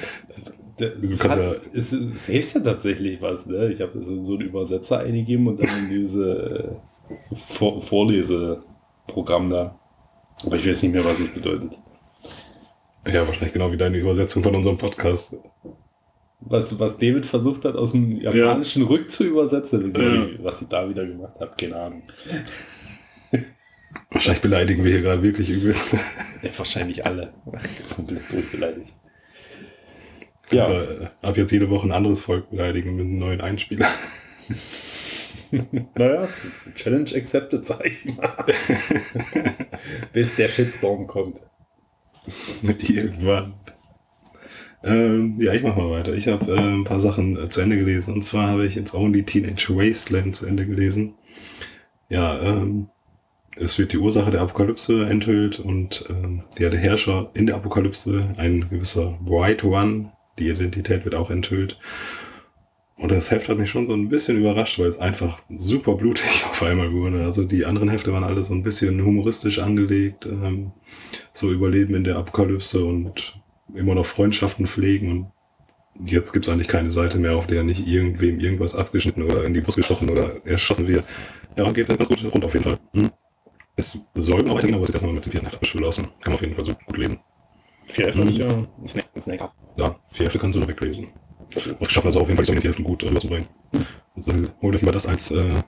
Das, hat, ja- es, es heißt ja tatsächlich was, ne? Ich habe das in so einen Übersetzer eingegeben und dann in diese äh, Vor Vorleseprogramm da. Aber ich weiß nicht mehr, was es bedeutet. Ja, wahrscheinlich genau wie deine Übersetzung von unserem Podcast. Was, was David versucht hat, aus dem Japanischen rück zu übersetzen. Was ich da wieder gemacht habe, keine Ahnung. Wahrscheinlich beleidigen wir hier gerade wirklich übelst. Ja, wahrscheinlich alle. Komplett durchbeleidigt. Also, äh, ab jetzt jede Woche ein anderes Volk beleidigen mit einem neuen Einspieler. Naja, Challenge accepted, sag ich mal. Bis der Shitstorm kommt. Irgendwann. Ähm, ja, ich mach mal weiter. Ich habe äh, ein paar Sachen äh, zu Ende gelesen. Und zwar habe ich jetzt Only Teenage Wasteland zu Ende gelesen. Ja, ähm, es wird die Ursache der Apokalypse enthüllt und ähm, ja, der Herrscher in der Apokalypse, ein gewisser White One, die Identität wird auch enthüllt. Und das Heft hat mich schon so ein bisschen überrascht, weil es einfach super blutig auf einmal wurde. Also die anderen Hefte waren alle so ein bisschen humoristisch angelegt, ähm, so Überleben in der Apokalypse und immer noch Freundschaften pflegen. Und jetzt gibt's eigentlich keine Seite mehr, auf der nicht irgendwem irgendwas abgeschnitten oder in die Brust gestochen oder erschossen wird. Ja, geht ganz gut rund auf jeden Fall. Hm. Es soll noch weitergehen, aber es ist erstmal mit dem vierten Heft abgeschlossen. Kann man auf jeden Fall so gut lesen. Vier F ich ja ein Snack, ein Snack ab. Ja, vier Hefte kannst du noch weglesen. Und schaffen das auch auf jeden Fall, die vier Heften gut rüberzubringen. Also, hol dir lieber das als äh,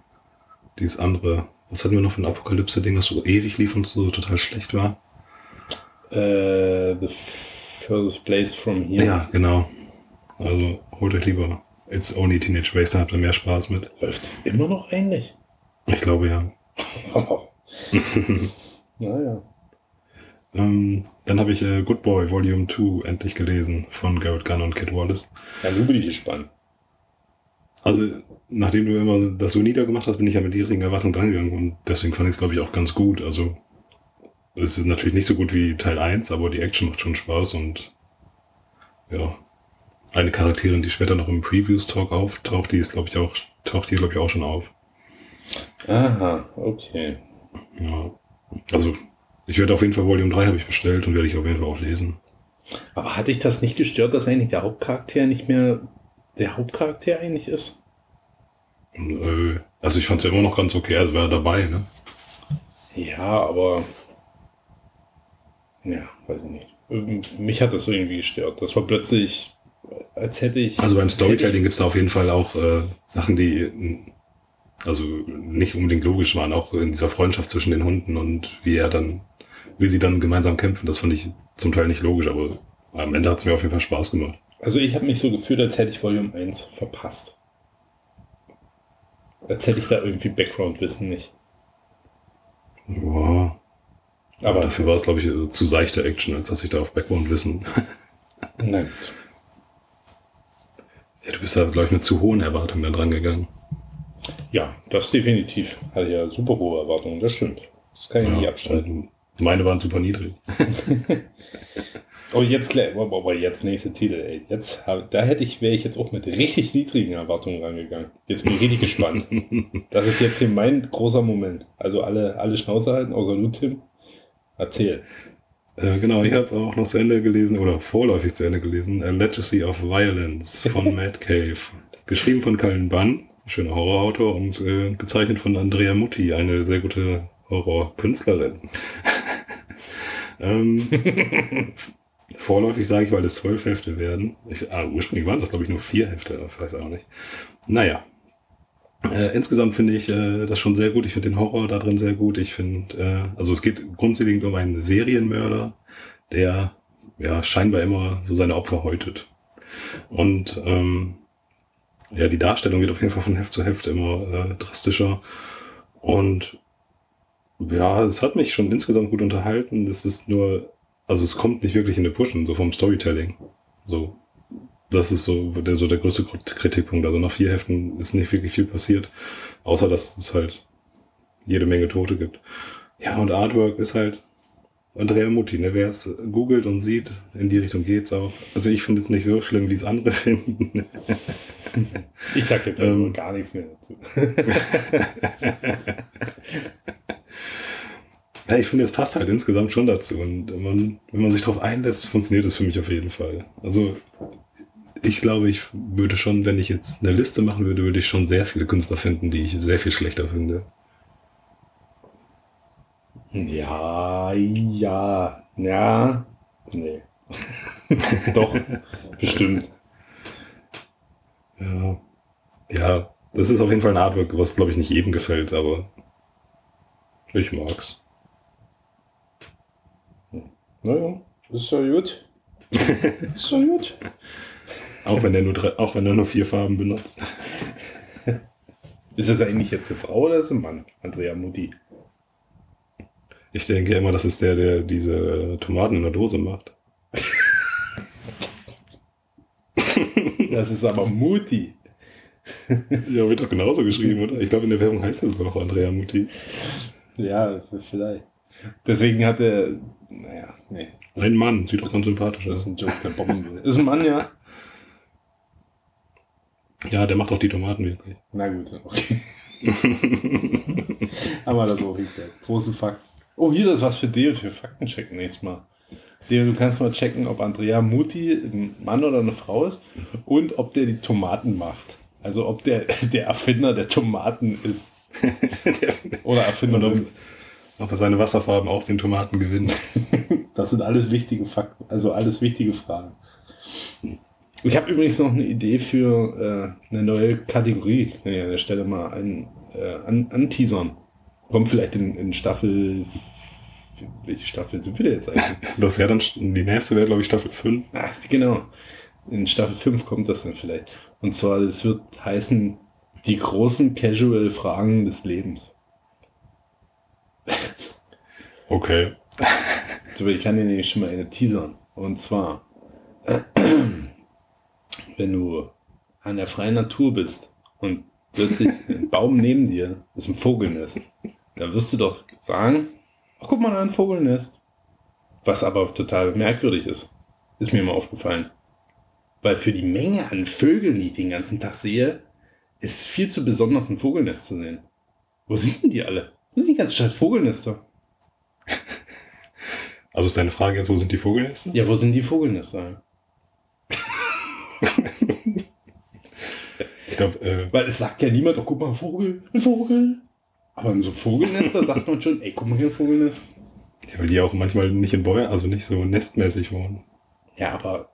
dieses andere. Was hatten wir noch für ein Apokalypse-Ding, was so ewig lief und so total schlecht war? Äh, the furthest place from here. Ja, genau. Also holt euch lieber It's Only Teenage Waste, dann habt ihr mehr Spaß mit. Läuft es immer noch ähnlich? Ich glaube ja. naja. Ähm, dann habe ich äh, Good Boy Volume 2 endlich gelesen von Garrett Gunn und Kid Wallace. Ja, nun bin ich gespannt. Also, nachdem du immer das so niedergemacht hast, bin ich ja mit niedrigen Erwartungen drangegangen und deswegen fand ich es, glaube ich, auch ganz gut. Also, es ist natürlich nicht so gut wie Teil 1, aber die Action macht schon Spaß und ja. Eine Charakterin, die später noch im Previews-Talk auftaucht, die ist, glaube ich, auch, taucht hier, glaube ich, auch schon auf. Aha, okay. Ja. Also, ich werde auf jeden Fall Volume 3 habe ich bestellt und werde ich auf jeden Fall auch lesen. Aber hat dich das nicht gestört, dass eigentlich der Hauptcharakter nicht mehr der Hauptcharakter eigentlich ist? Äh, also ich fand es ja immer noch ganz okay, also war dabei, ne? Ja, aber. Ja, weiß ich nicht. Mich hat das irgendwie gestört. Das war plötzlich, als hätte ich. Also beim Storytelling gibt es da auf jeden Fall auch äh, Sachen, die also nicht unbedingt logisch waren, auch in dieser Freundschaft zwischen den Hunden und wie er dann, wie sie dann gemeinsam kämpfen, das fand ich zum Teil nicht logisch, aber am Ende hat es mir auf jeden Fall Spaß gemacht. Also ich habe mich so gefühlt, als hätte ich Volume 1 verpasst. Als hätte ich da irgendwie Background-Wissen nicht. Ja. Aber dafür war es, glaube ich, äh, zu seichte Action, als dass ich da auf Background wissen. nein. Ja, du bist da, glaube ich, mit zu hohen Erwartungen da dran gegangen. Ja, das definitiv. Hatte ja super hohe Erwartungen, das stimmt. Das kann ich nicht abstreiten. also Meine waren super niedrig. Oh, jetzt, aber jetzt nächste Titel, ey. Jetzt, da hätte ich, wäre ich jetzt auch mit richtig niedrigen Erwartungen rangegangen. Jetzt bin ich richtig gespannt. Das ist jetzt hier mein großer Moment. Also alle, alle Schnauze halten, außer du, Tim. Erzähl. Äh, genau, ich habe auch noch zu Ende gelesen, oder vorläufig zu Ende gelesen, A Legacy of Violence von Matt Cave. Geschrieben von Cullen Bunn, schöner Horrorautor, und äh, gezeichnet von Andrea Mutti, eine sehr gute Horrorkünstlerin. ähm, vorläufig sage ich, weil es zwölf Hefte werden. Ich, ah, ursprünglich waren das, glaube ich, nur vier Hefte, ich weiß auch nicht. Naja. Äh, insgesamt finde ich äh, das schon sehr gut. Ich finde den Horror da drin sehr gut. Ich finde, äh, also es geht grundsätzlich um einen Serienmörder, der ja scheinbar immer so seine Opfer häutet. Und ähm, ja, die Darstellung wird auf jeden Fall von Heft zu Heft immer äh, drastischer. Und ja, es hat mich schon insgesamt gut unterhalten. Es ist nur, also es kommt nicht wirklich in den Pushen, so vom Storytelling. So, das ist so der, so der größte Kritikpunkt. Also nach vier Heften ist nicht wirklich viel passiert, außer dass es halt jede Menge Tote gibt. Ja, und Artwork ist halt Andrea Mutti, ne? Wer es googelt und sieht, in die Richtung geht's auch. Also ich finde es nicht so schlimm, wie es andere finden. Ich sag jetzt Ähm. gar nichts mehr dazu. Ja, ich finde, es passt halt insgesamt schon dazu. Und man, wenn man sich darauf einlässt, funktioniert es für mich auf jeden Fall. Also ich glaube, ich würde schon, wenn ich jetzt eine Liste machen würde, würde ich schon sehr viele Künstler finden, die ich sehr viel schlechter finde. Ja, ja, ja, nee. Doch, bestimmt. Ja. Ja, das ist auf jeden Fall ein Artwork, was, glaube ich, nicht jedem gefällt, aber ich mag's. Naja, ist ja gut. ist ja gut. Auch wenn er nur drei, auch wenn er nur vier Farben benutzt. Ist das eigentlich jetzt eine Frau oder ist es ein Mann? Andrea Mutti. Ich denke immer, das ist der, der diese Tomaten in der Dose macht. Das ist aber Mutti. Ja, wird doch genauso geschrieben, oder? Ich glaube, in der Werbung heißt er sogar noch Andrea Mutti. Ja, vielleicht. Deswegen hat er, naja, nee, Ein Mann, sieht doch ganz sympathisch das ist aus. ein Joke, der bomben. Ist ein Mann, ja? Ja, der macht auch die Tomaten wirklich. Na gut, okay. Haben wir das auch geklärt. Große Fakt. Oh, hier ist was für Deo für Faktencheck nächstes Mal. Deo, du kannst mal checken, ob Andrea Muti ein Mann oder eine Frau ist und ob der die Tomaten macht. Also ob der der Erfinder der Tomaten ist. Oder Erfinder. Ob, ob er seine Wasserfarben aus den Tomaten gewinnt. Das sind alles wichtige Fakten, also alles wichtige Fragen. Ich habe übrigens noch eine Idee für äh, eine neue Kategorie. Ich an der Stelle mal ein, äh, an, anteasern. Kommt vielleicht in, in Staffel. Welche Staffel sind wir denn jetzt eigentlich? Das wäre dann, die nächste wäre, glaube ich, Staffel 5. Ach, genau. In Staffel 5 kommt das dann vielleicht. Und zwar, es wird heißen, die großen Casual-Fragen des Lebens. Okay. So, ich kann dir nämlich schon mal eine teasern. Und zwar, wenn du an der freien Natur bist und plötzlich ein Baum neben dir ist ein Vogelnest, dann wirst du doch sagen, ach guck mal, da ein Vogelnest. Was aber total merkwürdig ist. Ist mir immer aufgefallen. Weil für die Menge an Vögeln, die ich den ganzen Tag sehe, ist es viel zu besonders, ein Vogelnest zu sehen. Wo sind denn die alle? Wo sind die ganzen scheiß Vogelnester? Also ist deine Frage jetzt, wo sind die Vogelnester? Ja, wo sind die Vogelnester? Ich glaube, äh, Weil es sagt ja niemand, oh, guck mal, ein Vogel, ein Vogel. Aber in so Vogelnester sagt man schon, ey, guck mal hier, ein Vogelnest. ja, weil die auch manchmal nicht in Bäumen, also nicht so nestmäßig wohnen. Ja, aber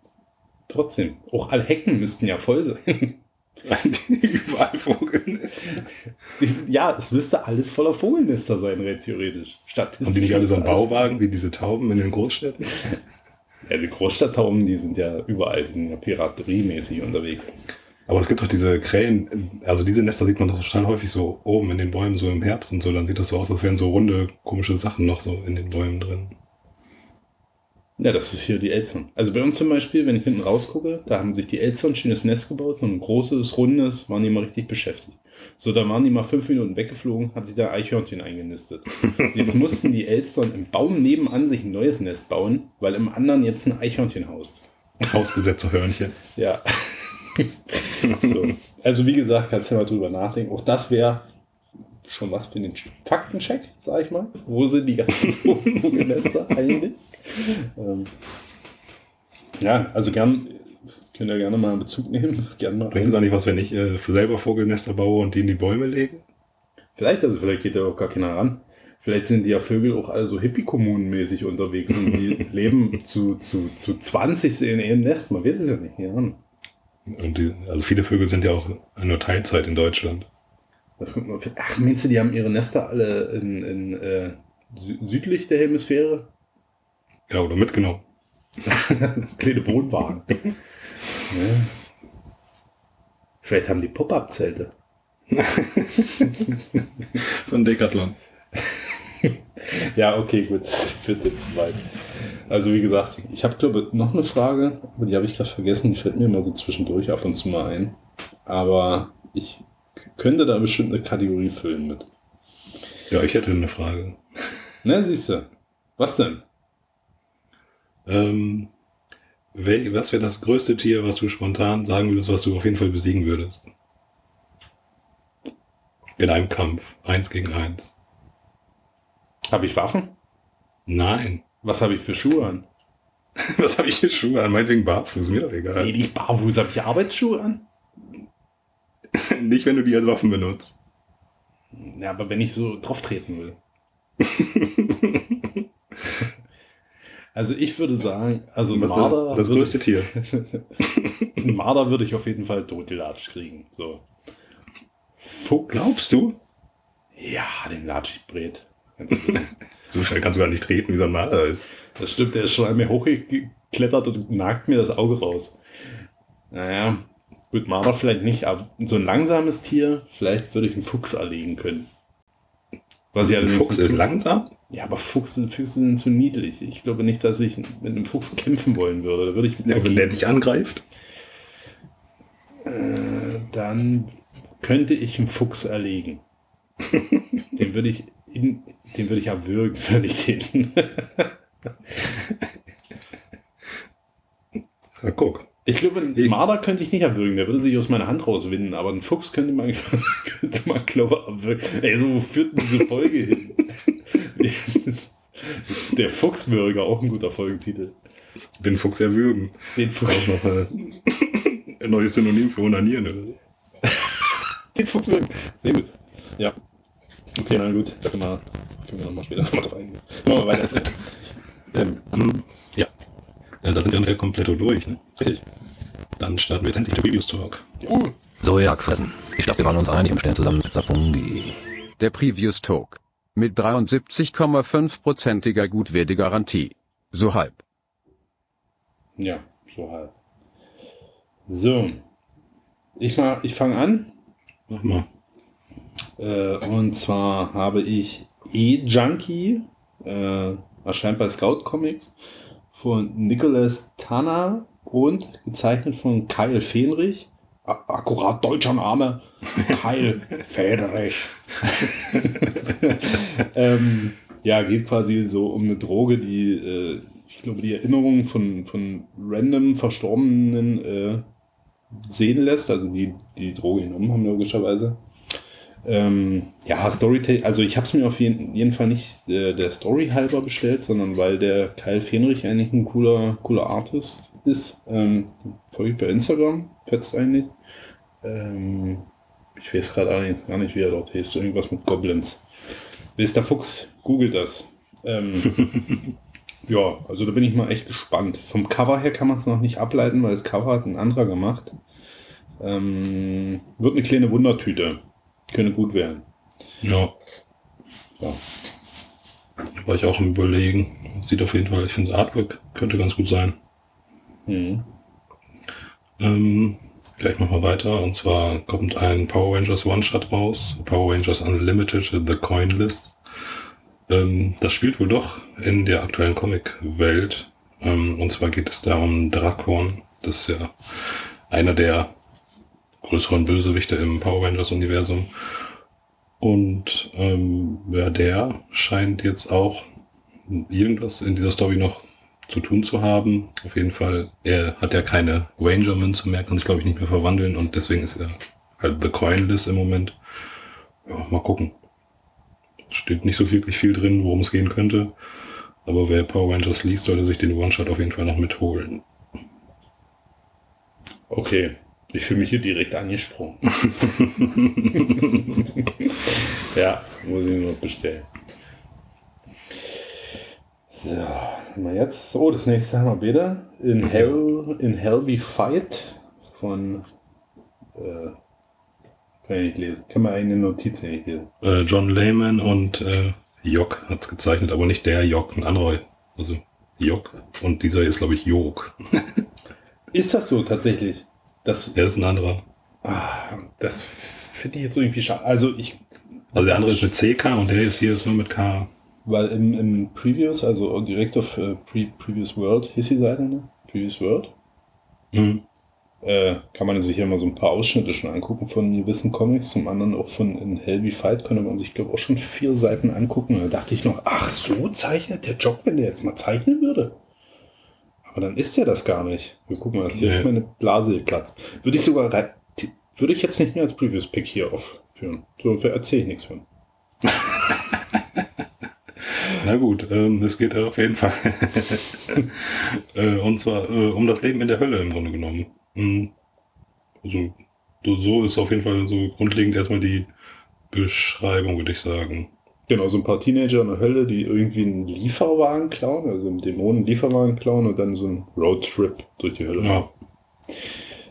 trotzdem, auch alle Hecken müssten ja voll sein. Überall Vogelnester. ja, es müsste alles voller Vogelnester sein, rein theoretisch. Statistisch. Und die nicht alle so alles- Bauwagen wie diese Tauben in den Großstädten? Ja, die Großstadttauben, die sind ja überall, die sind ja pirateriemäßig unterwegs. Aber es gibt doch diese Krähen, also diese Nester sieht man doch total häufig so oben in den Bäumen, so im Herbst und so. Dann sieht das so aus, als wären so runde, komische Sachen noch so in den Bäumen drin. Ja, das ist hier die Elstern. Also bei uns zum Beispiel, wenn ich hinten rausgucke, da haben sich die Elstern ein schönes Nest gebaut, so ein großes, rundes, waren die mal richtig beschäftigt. So, da waren die mal fünf Minuten weggeflogen, hat sich da Eichhörnchen eingenistet. Jetzt mussten die Elstern im Baum nebenan sich ein neues Nest bauen, weil im anderen jetzt ein Eichhörnchen haust. Hausbesetzer Hörnchen. Ja. So. Also wie gesagt, kannst du mal drüber nachdenken. Auch das wäre schon was für den Faktencheck, sag ich mal. Wo sind die ganzen Vogelnester eigentlich? Ähm, ja, also gern, könnt ihr gerne mal einen Bezug nehmen. Gern mal Bringt es nicht was, wenn ich äh, für selber Vogelnester baue und die in die Bäume lege? Vielleicht, also vielleicht geht da auch gar keiner ran. Vielleicht sind die ja Vögel auch alle so Hippie-Kommunenmäßig unterwegs und die leben zu, zu, zu 20 in ihrem Nest. Man weiß es ja nicht. Ja. Und die, also viele Vögel sind ja auch nur Teilzeit in Deutschland. Was kommt man ach, meinst du, die haben ihre Nester alle in, in äh, sü- südlich der Hemisphäre? Ja, oder mitgenommen. das kleine Wohnwagen. ja. Vielleicht haben die Pop-Up-Zelte. Von Decathlon. Ja, okay, gut. Führt jetzt zu weit. Also wie gesagt, ich habe glaube noch eine Frage, aber die habe ich gerade vergessen. Die fällt mir immer so zwischendurch ab und zu mal ein. Aber ich könnte da bestimmt eine Kategorie füllen mit. Ja, ich hätte eine Frage. Ne, siehst du. Was denn? Ähm, wel, was wäre das größte Tier, was du spontan sagen würdest, was du auf jeden Fall besiegen würdest? In einem Kampf. Eins gegen eins. Habe ich Waffen? Nein. Was habe ich für Schuhe an? Was habe ich für Schuhe an? Meinetwegen barfuß, mir doch Nee, egal. nicht barfuß. Habe ich Arbeitsschuhe an? Nicht, wenn du die als Waffen benutzt. Ja, aber wenn ich so drauf treten will. Also ich würde sagen, also Was Marder, das, das größte Tier. ein Marder würde ich auf jeden Fall totgelatscht kriegen. So. Fuchs. Glaubst du? Ja, den latsch ich brät. So schnell kannst du gar nicht treten, wie so ein Marder ist. Das stimmt, der ist schon mir hochgeklettert und nagt mir das Auge raus. Naja, gut, Marder vielleicht nicht, aber so ein langsames Tier, vielleicht würde ich einen Fuchs erlegen können. Was ich Fuchs ist langsam? Ja, aber Füchse, Füchse sind zu niedlich. Ich glaube nicht, dass ich mit einem Fuchs kämpfen wollen würde. Da würde ich Ja, wenn der dich angreift? dann könnte ich einen Fuchs erlegen. den würde ich in, den würde ich erwürgen, würde ich den. Ja, guck. Ich glaube, einen Marder könnte ich nicht erwürgen, der würde sich aus meiner Hand rauswinden, aber einen Fuchs könnte man, könnte man glaube ich, erwürgen. Ey, so wo führt denn diese Folge hin? Der Fuchswürger, auch ein guter Folgentitel. Den Fuchs erwürgen. Den Fuchs. Auch noch ein neues Synonym für Onanieren. Oder? so. Den Fuchswürgen. Sehr gut. Ja. Okay, na gut. Da können wir, können wir nochmal später nochmal drauf eingehen. Machen wir weiter. Ähm, Ja. ja. Da sind wir dann komplett durch. Ne? richtig. Dann starten wir jetzt endlich den Reviews Talk. Uh, So, ja, fressen. Ich glaube, wir waren uns einig und stellen zusammen Safungi. Der Previews Talk. Mit 73,5%iger Gutwertegarantie. So halb. ja, so halb. So. Ich, mal- ich fange an. Mach mal. Äh, und zwar habe ich E-Junkie, äh, erscheint bei Scout Comics, von Nicholas Tanner und gezeichnet von Kyle Fenrich. Akkurat deutscher Name. Kyle Fenrich. ähm, ja, geht quasi so um eine Droge, die, äh, ich glaube, die Erinnerungen von, von random Verstorbenen äh, sehen lässt. Also die die Droge genommen haben, logischerweise. Ähm, ja, Storytelling, also ich habe es mir auf jeden, jeden Fall nicht äh, der Story halber bestellt, sondern weil der Kyle Fenrich eigentlich ein cooler, cooler Artist ist. Ähm, folge ich bei Instagram, fetzt eigentlich. Ähm, ich weiß gerade allerdings gar nicht, wie er dort heißt. Irgendwas mit Goblins. Wer ist der Fuchs? Googelt das. Ähm, ja, also da bin ich mal echt gespannt. Vom Cover her kann man es noch nicht ableiten, weil das Cover hat ein anderer gemacht. Ähm, wird eine kleine Wundertüte. Könnte gut werden. Ja. Ja. Da war ich auch im Überlegen. Sieht auf jeden Fall, ich finde Artwork könnte ganz gut sein. Mhm. Ähm, ja, ich mach mal weiter. Und zwar kommt ein Power Rangers One-Shot raus. Power Rangers Unlimited, The Coin List. Ähm, das spielt wohl doch in der aktuellen Comic-Welt. Ähm, und zwar geht es da um Drakon. Das ist ja einer der größeren Bösewichte im Power Rangers-Universum. Und ähm, ja, der scheint jetzt auch irgendwas in dieser Story noch zu tun zu haben. Auf jeden Fall, er hat ja keine Ranger-Münze mehr, kann sich glaube ich nicht mehr verwandeln und deswegen ist er halt The Coinless im Moment. Ja, mal gucken. Steht nicht so wirklich viel drin, worum es gehen könnte. Aber wer Power Rangers liest, sollte sich den One-Shot auf jeden Fall noch mitholen. Okay, ich fühle mich hier direkt angesprungen. ja, muss ich nur bestellen. So, wir jetzt. Oh, das nächste haben wir wieder. In Hell, in Hell We Fight von. Äh, kann ich nicht lesen. Kann man eine Notiz nicht lesen. Äh, John Lehman und äh, Jock hat's gezeichnet, aber nicht der Jock, ein anderer. Also Jock. Und dieser ist, glaube ich, Jok. Ist das so tatsächlich? Das, Er ist ein anderer. ah, das finde ich jetzt irgendwie schade. Also ich. Also der andere ist mit CK und der ist hier ist nur mit K. Weil im, im Previous, also direkt auf äh, Pre Previous World, hieß die Seite, ne? Previous World. Mhm. Äh, kann man sich ja mal so ein paar Ausschnitte schon angucken von gewissen Comics. Zum anderen auch von In Hell Fight könnte man sich, glaube ich, auch schon vier Seiten angucken. Da dachte ich noch, ach, so zeichnet der Job, wenn der jetzt mal zeichnen würde. Aber dann ist der das gar nicht. Wir gucken mal, dass hier Nee. meine Blase platzt. Würde ich sogar, würde ich jetzt nicht mehr als Previous Pick hier aufführen. So erzähle ich nichts von. Na gut, ähm, es geht auf jeden Fall. äh, und zwar äh, um das Leben in der Hölle im Grunde genommen. Mhm. Also so- so ist auf jeden Fall so grundlegend erstmal die Beschreibung, würde ich sagen. Genau, so ein paar Teenager in der Hölle, die irgendwie einen Lieferwagen klauen, also einen Dämonen-Lieferwagen klauen und dann so einen Roadtrip durch die Hölle Ja.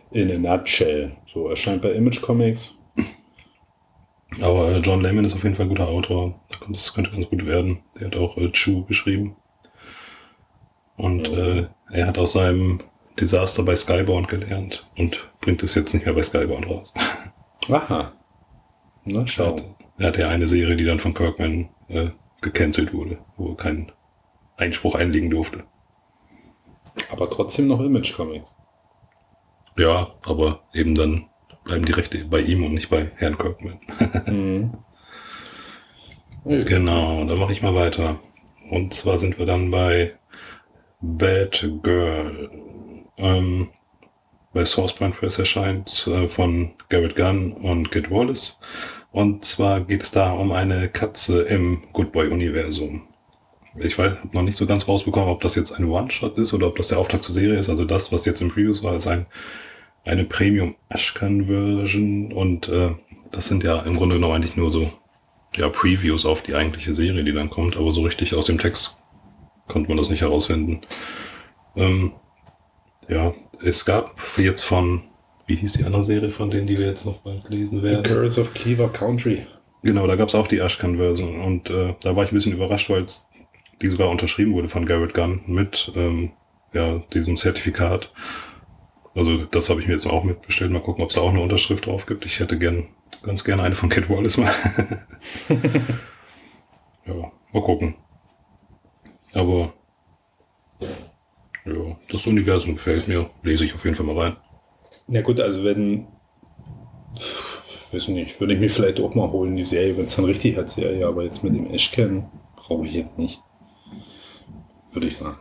In a nutshell. So erscheint bei Image Comics. Aber John Layman ist auf jeden Fall ein guter Autor. Das könnte ganz gut werden. Der hat auch äh, Chu geschrieben. Und äh, er hat aus seinem Desaster bei Skybound gelernt und bringt es jetzt nicht mehr bei Skybound raus. Aha. Na, Er hat, hatte ja eine Serie, die dann von Kirkman äh, gecancelt wurde, wo er keinen Einspruch einlegen durfte. Aber trotzdem noch Image Comics. Ja, aber eben dann bleiben die Rechte bei ihm und nicht bei Herrn Kirkman. Mhm. Genau, dann mache ich mal weiter. Und zwar sind wir dann bei Bad Girl. Ähm, bei Sourcepoint Press erscheint äh, von Garrett Gunn und Kid Wallace. Und zwar geht es da um eine Katze im Good Boy Universum. Ich weiß, habe noch nicht so ganz rausbekommen, ob das jetzt ein One-Shot ist oder ob das der Auftrag zur Serie ist. Also das, was jetzt im Previews war, ist ein, eine Premium Ashcan Version und äh, das sind ja im Grunde genommen eigentlich nur so ja, Previews auf die eigentliche Serie, die dann kommt, aber so richtig aus dem Text konnte man das nicht herausfinden. Ähm, ja, es gab jetzt von, wie hieß die andere Serie von denen, die wir jetzt noch bald lesen The werden? Curse of Cleaver Country. Genau, da gab es auch die Ashcan-Version und äh, da war ich ein bisschen überrascht, weil die sogar unterschrieben wurde von Garrett Gunn mit ähm, ja, diesem Zertifikat. Also das habe ich mir jetzt auch mitbestellt. Mal gucken, ob es da auch eine Unterschrift drauf gibt. Ich hätte gern, ganz gerne eine von Kid Wallace mal. ja, mal gucken. Aber ja, das Universum gefällt mir. Lese ich auf jeden Fall mal rein. Na gut, also wenn, weiß nicht, würde ich mir vielleicht auch mal holen, die Serie, wenn es dann richtig als Serie, aber jetzt mit dem Ashcan brauche ich jetzt nicht. Würde ich sagen.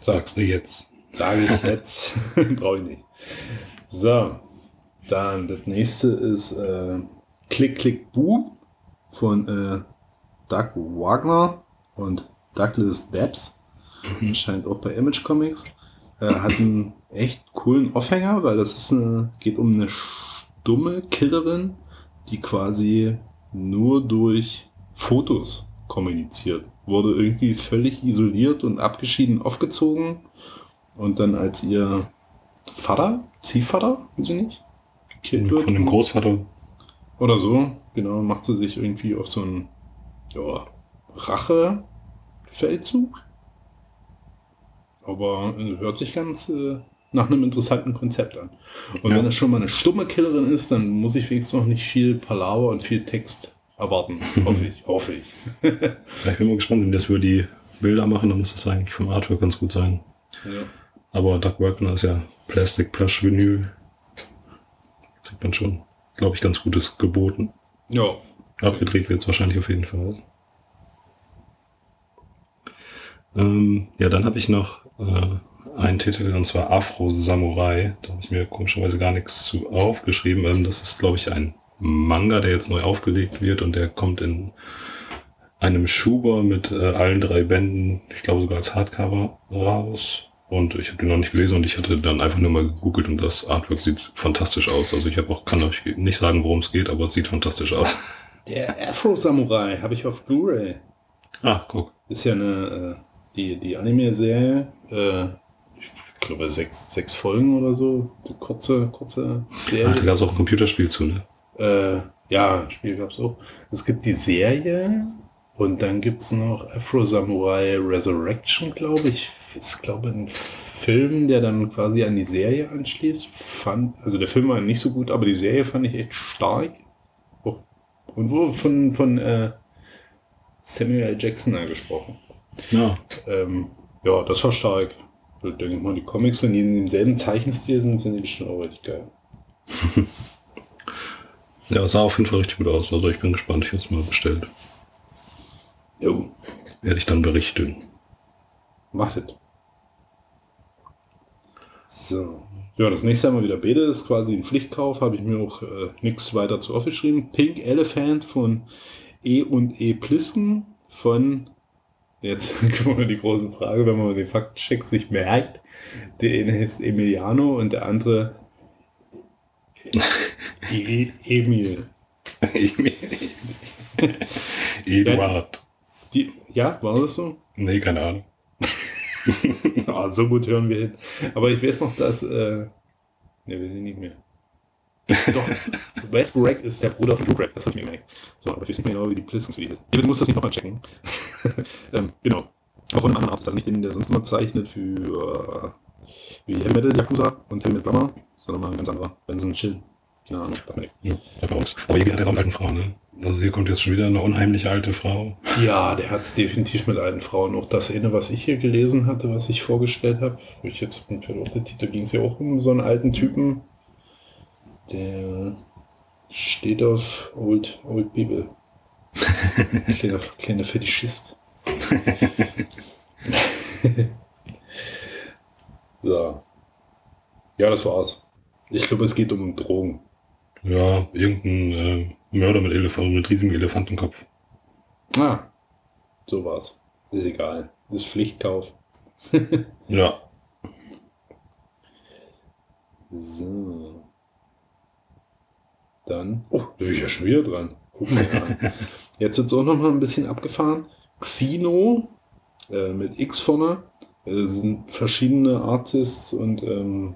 Sagst du jetzt. Sage ich jetzt. brauche ich nicht. So, dann das nächste ist äh, Klick, Klick, Boom von äh, Doug Wagner und Douglas Debs. Scheint auch bei Image Comics. Äh, hat einen echt coolen Aufhänger, weil das ist eine, geht um eine stumme Killerin, die quasi nur durch Fotos kommuniziert. Wurde irgendwie völlig isoliert und abgeschieden aufgezogen und dann als ihr Vater, Ziehvater, weiß ich nicht, gekillt wird. Von dem Großvater. Oder so, genau, macht sie sich irgendwie auf so ein, ja, Rache-Feldzug. Aber äh, hört sich ganz äh, nach einem interessanten Konzept an. Und Ja. wenn das schon mal eine stumme Killerin ist, dann muss ich wenigstens noch nicht viel Palaver und viel Text erwarten. hoffe ich, hoffe ich. Ich bin mal gespannt, wenn das über die Bilder machen, dann muss das eigentlich vom Artwork ganz gut sein. Ja. Aber Doug Wagner ist ja Plastic Plush Vinyl. Kriegt man schon, glaube ich, ganz gutes geboten. ja. Abgedreht wird es wahrscheinlich auf jeden Fall. Ähm, ja, dann habe ich noch äh, einen Titel und zwar Afro Samurai. Da habe ich mir komischerweise gar nichts zu aufgeschrieben. Ähm, das ist, glaube ich, ein Manga, der jetzt neu aufgelegt wird und der kommt in einem Schuber mit äh, allen drei Bänden, ich glaube sogar als Hardcover raus. Und ich habe den noch nicht gelesen und ich hatte dann einfach nur mal gegoogelt und das Artwork sieht fantastisch aus. Also ich habe auch, kann euch nicht sagen, worum es geht, aber es sieht fantastisch aus. Der Afro Samurai habe ich auf Blu-ray. Ah, guck. Ist ja eine, äh, die, die Anime-Serie, äh, ich glaube sechs, sechs Folgen oder so, so kurze, kurze Serie. Ah, da gab es auch ein Computerspiel zu, ne? Äh, ja, ein Spiel gab es auch. Es gibt die Serie und dann gibt es noch Afro Samurai Resurrection, glaube ich. Ist, glaube ich, ein Film, der dann quasi an die Serie anschließt. Fand, also der Film war nicht so gut, aber die Serie fand ich echt stark. Oh. Und wo von, von äh, Samuel. Jackson da gesprochen. Ja. Ähm, ja, das war stark. Ich denke mal, die Comics, wenn die in demselben Zeichenstil sind, sind die bestimmt auch richtig geil. Ja, sah auf jeden Fall richtig gut aus. Also ich bin gespannt. Ich habe es mal bestellt. Jo, Werde ich dann berichten. Machtet. So. Ja, das nächste haben wir wieder Bede, ist quasi ein Pflichtkauf, habe ich mir auch äh, nichts weiter zu aufgeschrieben. Pink Elephant von E und E Plisken von, jetzt kommt die große Frage, wenn man den Faktencheck sich merkt, der eine heißt Emiliano und der andere e Emil. Eduard. Die, ja, war das so? Nee, keine Ahnung. Ja, so gut hören wir hin. Aber ich weiß noch, dass. Äh, ne, wir sind nicht mehr. Doch, Wes Greg ist der Bruder von Drew Greg, das hab ich mir gemerkt. So, aber ich weiß nicht mehr genau, wie die Plitzens wie die ist. Du musst das nicht nochmal checken. ähm, genau. Auch von einem anderen Artist, also nicht den, der sonst immer zeichnet für äh, wie Heavy Metal Yakuza und Heavy Metal Drummer, sondern mal ein ganz anderer. Benson Chill. Keine Ahnung, sagt mir nichts. Ja, hat. Aber irgendwie hat er auch eine alte Frau, ne? Also hier kommt jetzt schon wieder eine unheimliche alte Frau. Ja, der hat es definitiv mit alten Frauen. Auch das eine, was ich hier gelesen hatte, was ich vorgestellt habe, ich jetzt auch der Titel ging es ja auch um so einen alten Typen, der steht auf Old, Old People. kleiner, kleiner Fetischist. so. Ja, das war's. Ich glaube, es geht um Drogen. Ja, irgendein äh, Mörder mit, Elefant, mit riesigem Elefantenkopf. Ah, so war's. Ist egal. Ist Pflichtkauf. Ja. So. Dann. Oh, da bin ich ja schon wieder dran. Guck mal an. Jetzt wird es auch noch mal ein bisschen abgefahren. Xino äh, mit X vorne. Äh, sind verschiedene Artists und ähm,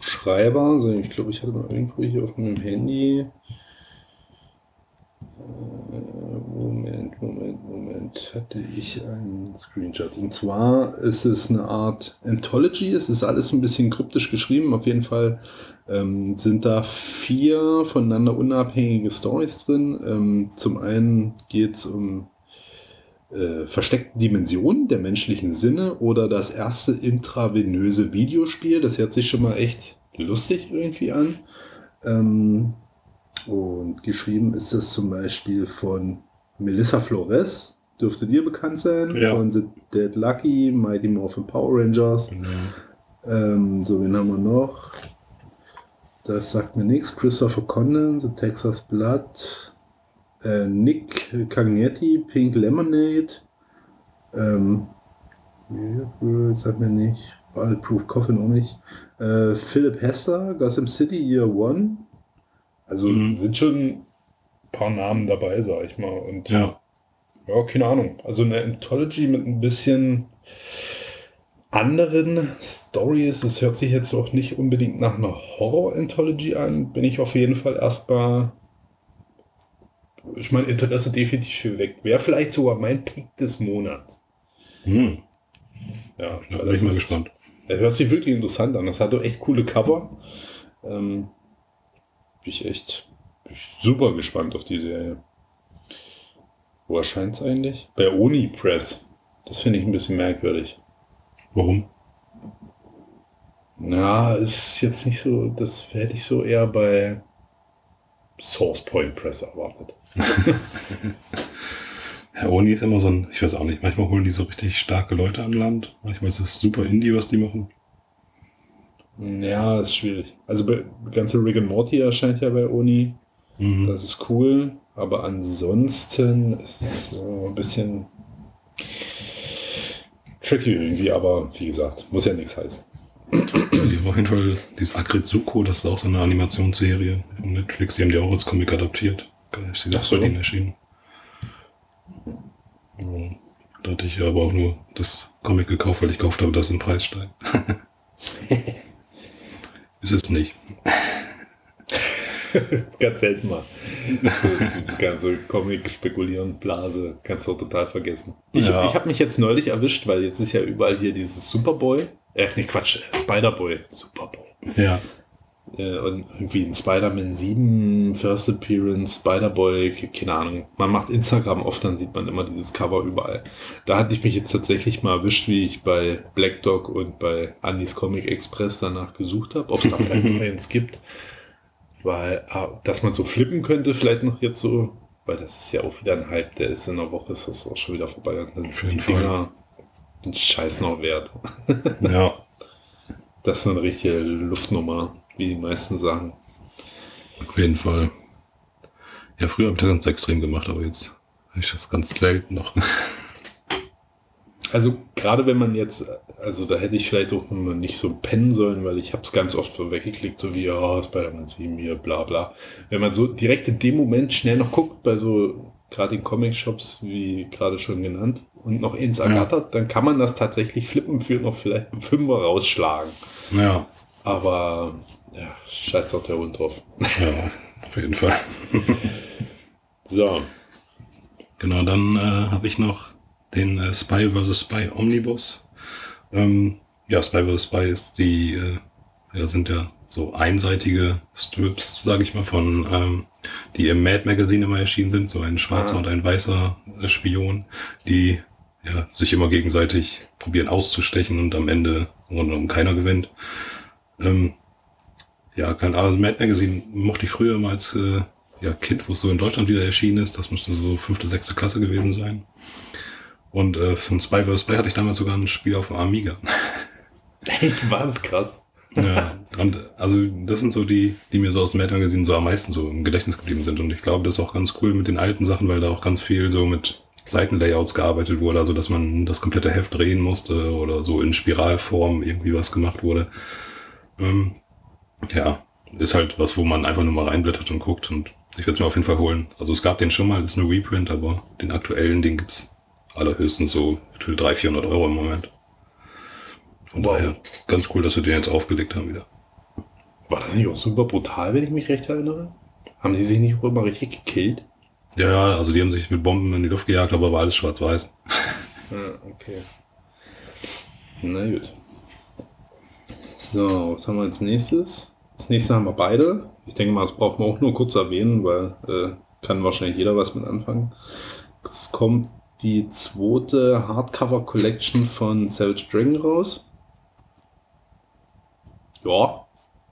Schreiber. Also ich glaube, ich hatte mal irgendwo hier auf meinem Handy. Moment, Moment, Moment. Hatte ich einen Screenshot. Und zwar ist es eine Art Anthology. Es ist alles ein bisschen kryptisch geschrieben. Auf jeden Fall ähm, sind da vier voneinander unabhängige Stories drin. Ähm, zum einen geht es um äh, versteckte Dimensionen der menschlichen Sinne oder das erste intravenöse Videospiel. Das hört sich schon mal echt lustig irgendwie an. Ähm, und geschrieben ist das zum Beispiel von Melissa Flores. Dürfte dir bekannt sein. Ja. Von The Dead Lucky, Mighty Morphin Power Rangers. Ähm, so, wen haben wir noch? Das sagt mir nichts. Christopher Condon, The Texas Blood. Äh, Nick Cagnetti, Pink Lemonade. Ähm, Weird sagt mir nicht. Bulletproof Coffin auch nicht. Äh, Philip Hester, Gotham City Year One. Also Mhm. sind schon ein paar Namen dabei, sag ich mal. Und Ja. ja, keine Ahnung. Also eine Anthology mit ein bisschen anderen Stories. Es hört sich jetzt auch nicht unbedingt nach einer Horror-Anthology an. Bin ich auf jeden Fall erstmal ich mein Interesse definitiv geweckt. Wäre vielleicht sogar mein Pick des Monats. Hm. Ja, Da bin ich mal gespannt. Er hört sich wirklich interessant an. Das hat doch echt coole Cover. Ähm, bin ich echt super gespannt auf die Serie. Wo erscheint es eigentlich? Bei Oni Press. Das finde ich ein bisschen merkwürdig. Warum? Na, ist jetzt nicht so, das hätte ich so eher bei Source Point Press erwartet. Herr Oni ist immer so ein, ich weiß auch nicht, manchmal holen die so richtig starke Leute an Land. Manchmal ist es super Indie, was die machen. Ja, ist schwierig. Also ganze Rick and Morty erscheint ja bei Oni. Mhm. Das ist cool. Aber ansonsten ist es so ein bisschen tricky irgendwie. Aber wie gesagt, muss ja nichts heißen. Die haben auf jeden Fall dieses Akritsuko, das ist auch so eine Animationsserie von Netflix, die haben die auch als Comic adaptiert. Ist die so. bei denen erschienen. Ja, Da hatte ich aber auch nur das Comic gekauft, weil ich gehofft habe, dass ein Preis steigt. ist es nicht. Ganz selten mal. So, diese ganze Comic-Spekulieren-Blase kannst du auch total vergessen. Ich, Ja. ich habe mich jetzt neulich erwischt, weil jetzt ist ja überall hier dieses Superboy. Äh, nee, Quatsch, Spider-Boy. Superboy. Ja. Äh, und irgendwie ein Spider-Man 7, First Appearance, Spider-Boy, ke- keine Ahnung. Man macht Instagram oft, dann sieht man immer dieses Cover überall. Da hatte ich mich jetzt tatsächlich mal erwischt, wie ich bei Black Dog und bei Andys Comic Express danach gesucht habe, ob es da vielleicht noch eins gibt. Weil, ah, dass man so flippen könnte, vielleicht noch jetzt so, weil das ist ja auch wieder ein Hype, der ist in einer Woche, ist das auch schon wieder vorbei. Dann Auf jeden Fall. Dinger den Scheiß noch wert. Ja. Das ist eine richtige Luftnummer, wie die meisten Sachen. Auf jeden Fall. Ja, früher habe ich das ganz extrem gemacht, aber jetzt habe ich das ganz selten noch. Also gerade wenn man jetzt, also da hätte ich vielleicht auch nicht so pennen sollen, weil ich habe es ganz oft so weggeklickt, so wie, ja, Spider-Man 7 hier, bla bla. Wenn man so direkt in dem Moment schnell noch guckt, bei so gerade in Comic-Shops, wie gerade schon genannt, und noch ins ergattert, dann kann man das tatsächlich flippen für noch vielleicht einen Fünfer rausschlagen. Ja, Aber ja, scheiß auch der Hund drauf. ja, auf jeden Fall. So, Genau, dann äh, habe ich noch den äh, Spy vs. Spy Omnibus. Ähm, ja, Spy vs. Spy ist die, äh, ja, sind ja so einseitige Strips, sage ich mal, von, ähm, die im Mad Magazine immer erschienen sind, so ein schwarzer Ah. und ein weißer äh, Spion, die ja, sich immer gegenseitig probieren auszustechen und am Ende genommen keiner gewinnt. Ähm, ja, kein also Mad Magazine mochte ich früher immer als äh, ja, Kind, wo es so in Deutschland wieder erschienen ist. Das müsste so fünfte, sechste Klasse gewesen sein. Und äh, von Spy vs. Spy hatte ich damals sogar ein Spiel auf dem Amiga. echt was krass. ja. Und also das sind so die, die mir so aus dem Mad Magazine so am meisten so im Gedächtnis geblieben sind. Und ich glaube, das ist auch ganz cool mit den alten Sachen, weil da auch ganz viel so mit Seitenlayouts gearbeitet wurde, also dass man das komplette Heft drehen musste oder so in Spiralform irgendwie was gemacht wurde. Ähm, ja, ist halt was, wo man einfach nur mal reinblättert und guckt und ich werde es mir auf jeden Fall holen. Also es gab den schon mal, ist eine Reprint, aber den aktuellen, den gibt's allerhöchstens so für 300, 400 Euro im Moment. Von Wow. daher ganz cool, dass wir den jetzt aufgelegt haben wieder. War das nicht auch super brutal, wenn ich mich recht erinnere? Haben die sich nicht auch immer richtig gekillt? Ja, ja, also die haben sich mit Bomben in die Luft gejagt, aber war alles schwarz-weiß. Ja, okay. Na gut. So, was haben wir als nächstes? Das nächste haben wir beide. Ich denke mal, das braucht man auch nur kurz erwähnen, weil äh, kann wahrscheinlich jeder was mit anfangen. Es kommt die zweite Hardcover Collection von Savage Dragon raus. Ja,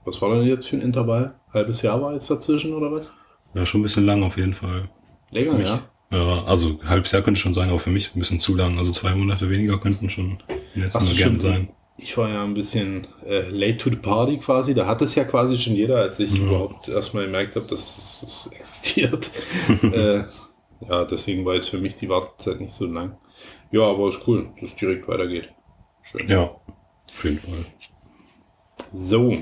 was war denn jetzt für ein Intervall? Halbes Jahr war jetzt dazwischen oder was? Ja, schon ein bisschen lang auf jeden Fall. Länger, Mich- ja. Ja, also halbes Jahr könnte schon sein, aber für mich ein bisschen zu lang. Also zwei Monate weniger könnten schon jetzt Ach, mal gerne sein. Ich war ja ein bisschen äh, late to the party quasi. Da hat es ja quasi schon jeder, als ich überhaupt erstmal gemerkt habe, dass es existiert. äh, ja, deswegen war jetzt für mich die Wartezeit nicht so lang. Ja, aber ist cool, dass es direkt weitergeht. Schön. Ja, auf jeden Fall. So,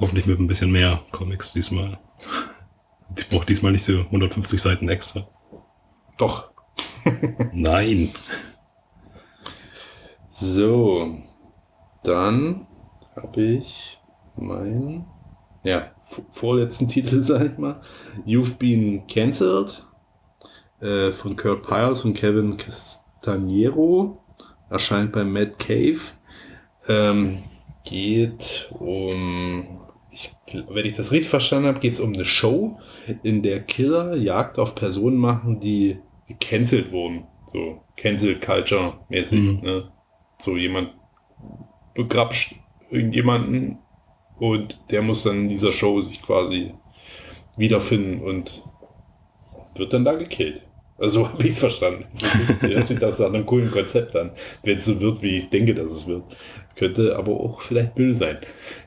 Hoffentlich mit ein bisschen mehr Comics diesmal. Ich brauche diesmal nicht so 150 Seiten extra. doch. Nein. So, dann habe ich meinen, ja, vorletzten Titel, sag ich mal. You've been cancelled. äh, von Kurt Piles und Kevin Castaniero. Erscheint bei Mad Cave. Ähm, geht um, ich, wenn ich das richtig verstanden habe, geht es um eine Show, in der Killer Jagd auf Personen machen, die gecancelt wurden. So Cancel Culture mäßig. Mhm. Ne? So jemand begrapscht irgendjemanden und der muss dann in dieser Show sich quasi wiederfinden und wird dann da gekillt. Also so habe ich es verstanden. Hört sich das an einem coolen Konzept an, wenn es so wird, wie ich denke, dass es wird. Könnte aber auch vielleicht Müll sein.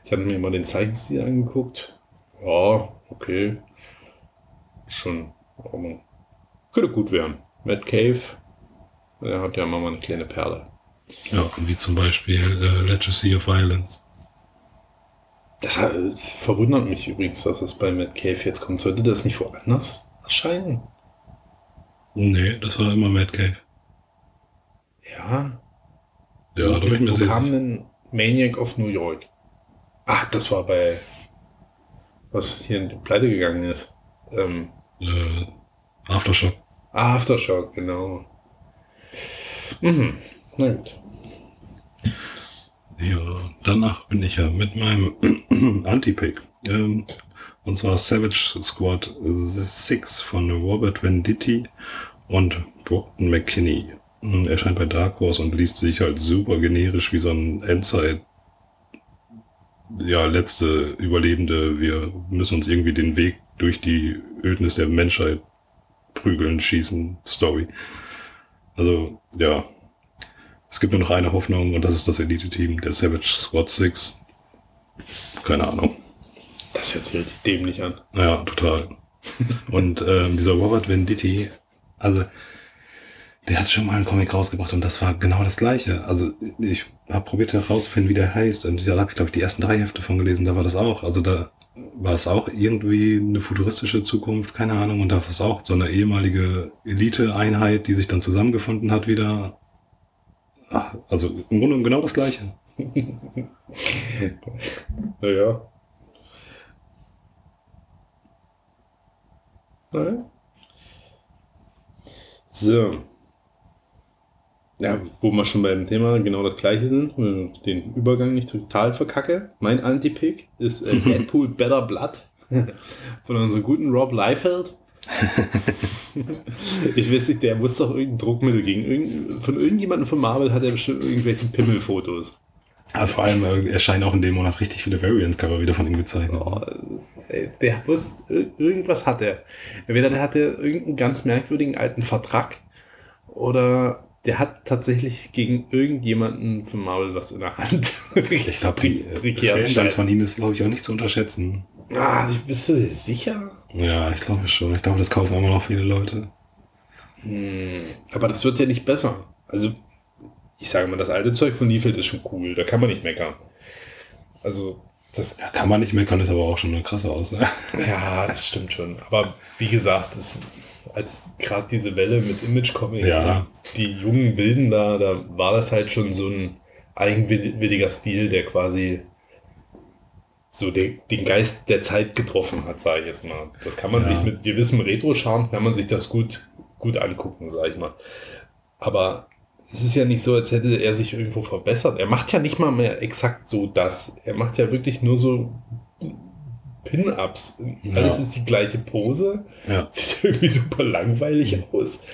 Ich hatte mir mal den Zeichenstil angeguckt. Ja, okay. Schon. Aber könnte gut werden. Matt Cave, der hat ja mal eine kleine Perle. Ja, wie zum Beispiel äh, Legacy of Violence. Das, hat- das verwundert mich übrigens, dass das bei Matt Cave jetzt kommt. Sollte das nicht woanders erscheinen? Nee, das war immer Mad Cave. Ja. Ja, da bin ich mir sehr kam sicher. denn Maniac of New York? Ach, das war bei was hier in die Pleite gegangen ist. Ähm, Äh, Aftershock. Aftershock, genau. Mhm. Na gut. Ja, danach bin ich ja mit meinem Anti-Pick. Ähm, und zwar Savage Squad 6 von Robert Venditti und Brockton McKinney. Ähm, Erscheint bei Dark Horse und liest sich halt super generisch wie so ein Endzeit. Ja, letzte Überlebende. Wir müssen uns irgendwie den Weg durch die Ödnis der Menschheit prügeln, schießen, Story. Also, ja, es gibt nur noch eine Hoffnung und das ist das Elite-Team, der Savage Squad 6. Keine Ahnung. Das hört sich richtig dämlich an. Naja, total. Und ähm, dieser Robert Venditti, also der hat schon mal einen Comic rausgebracht und das war genau das gleiche. Also ich habe probiert herauszufinden, wie der heißt und da habe ich glaube ich die ersten drei Hefte von gelesen, da war das auch. Also da war es auch irgendwie eine futuristische Zukunft, keine Ahnung, und da war es auch so eine ehemalige Elite-Einheit, die sich dann zusammengefunden hat wieder. Ach, also im Grunde genau das gleiche. Naja. So. Ja, wo wir schon beim Thema genau das gleiche sind, ich den Übergang nicht total verkacke. Mein Anti-Pick ist äh, Deadpool Better Blood von unserem guten Rob Liefeld. ich weiß nicht, der muss doch irgendein Druckmittel gegen irgend, von irgendjemandem von Marvel hat er bestimmt irgendwelche Pimmelfotos. Also vor allem äh, erscheinen auch in dem Monat richtig viele Variant-Cover wieder von ihm gezeichnet. Oh, ey, der muss, ir- irgendwas hat er. Entweder der hatte irgendeinen ganz merkwürdigen alten Vertrag oder der hat tatsächlich gegen irgendjemanden von Marvel was in der Hand. Ich glaube, die äh, von ihm ist, glaube ich, auch nicht zu unterschätzen. Ah, bist du dir sicher? Ja, ich glaube schon. Ich glaube, das kaufen immer noch viele Leute. Hm, aber das wird ja nicht besser. Also, ich sage mal, das alte Zeug von Liefeld ist schon cool. Da kann man nicht meckern. Also, das Ja, kann man nicht meckern, ist aber auch schon eine krasse Aussage. Ja, das stimmt schon. Aber wie gesagt, das, als gerade diese Welle mit Image-Comics, Ja. die jungen Wilden da, da war das halt schon so ein eigenwilliger Stil, der quasi so den, den Geist der Zeit getroffen hat, sage ich jetzt mal. Das kann man Ja. sich mit gewissem Retro-Charme, kann man sich das gut, gut angucken, sage ich mal. Aber es ist ja nicht so, als hätte er sich irgendwo verbessert. Er macht ja nicht mal mehr exakt so das. Er macht ja wirklich nur so Pin-Ups. Ja. Alles ist die gleiche Pose. Ja, Sieht irgendwie super langweilig aus.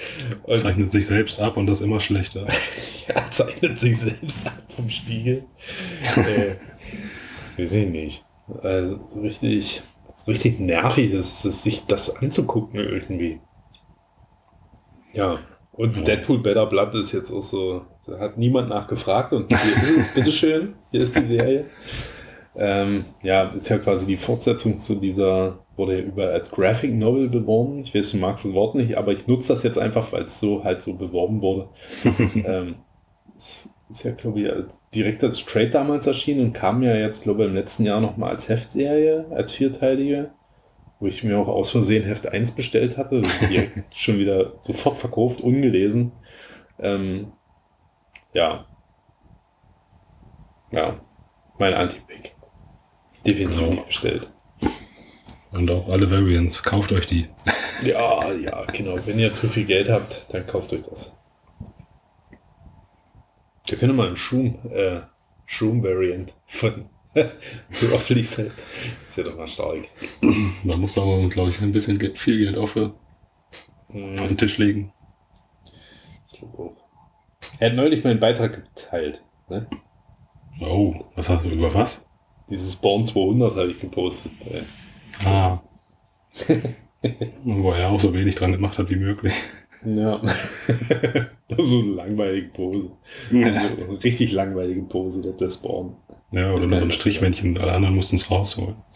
Und zeichnet sich selbst ab und das immer schlechter. er zeichnet sich selbst ab vom Spiegel. äh, weiß ich nicht. Also so richtig, richtig nervig ist es, sich das anzugucken irgendwie. Ja. Und Ja. Deadpool Better Blood ist jetzt auch so, da hat niemand nachgefragt und hier ist es, bitteschön, hier ist die Serie. Ähm, ja, ist ja quasi die Fortsetzung zu dieser, wurde ja überall als Graphic Novel beworben. Ich weiß, du magst das Wort nicht, aber ich nutze das jetzt einfach, weil es so halt so beworben wurde. ähm, es ist ja, glaube ich, als, direkt als Trade damals erschienen und kam ja jetzt, glaube ich, im letzten Jahr nochmal als Heftserie, als vierteilige, wo ich mir auch aus Versehen Heft 1 bestellt hatte, direkt schon wieder sofort verkauft, ungelesen. Ähm, ja. Ja, mein Anti-Pick. Definitiv nicht bestellt. Und auch alle Variants. Kauft euch die. Ja, ja, genau. Wenn ihr zu viel Geld habt, dann kauft euch das. Wir können mal einen Shroom, äh, Shroom-Variant von Roughly Feld. Ist ja doch mal stark. Da muss aber, glaube ich, ein bisschen Geld, viel Geld auf, auf den Tisch legen. Ich glaube auch. Er hat neulich meinen Beitrag geteilt. Ne? Oh, was hast du über was? Dieses Born 200 habe ich gepostet. Äh, Ah. Wo er auch so wenig dran gemacht hat wie möglich. Ja. so eine langweilige Pose. So eine richtig langweilige Pose, der der Spawn. Ja, oder nur so ein Strichmännchen. Alle anderen mussten es rausholen.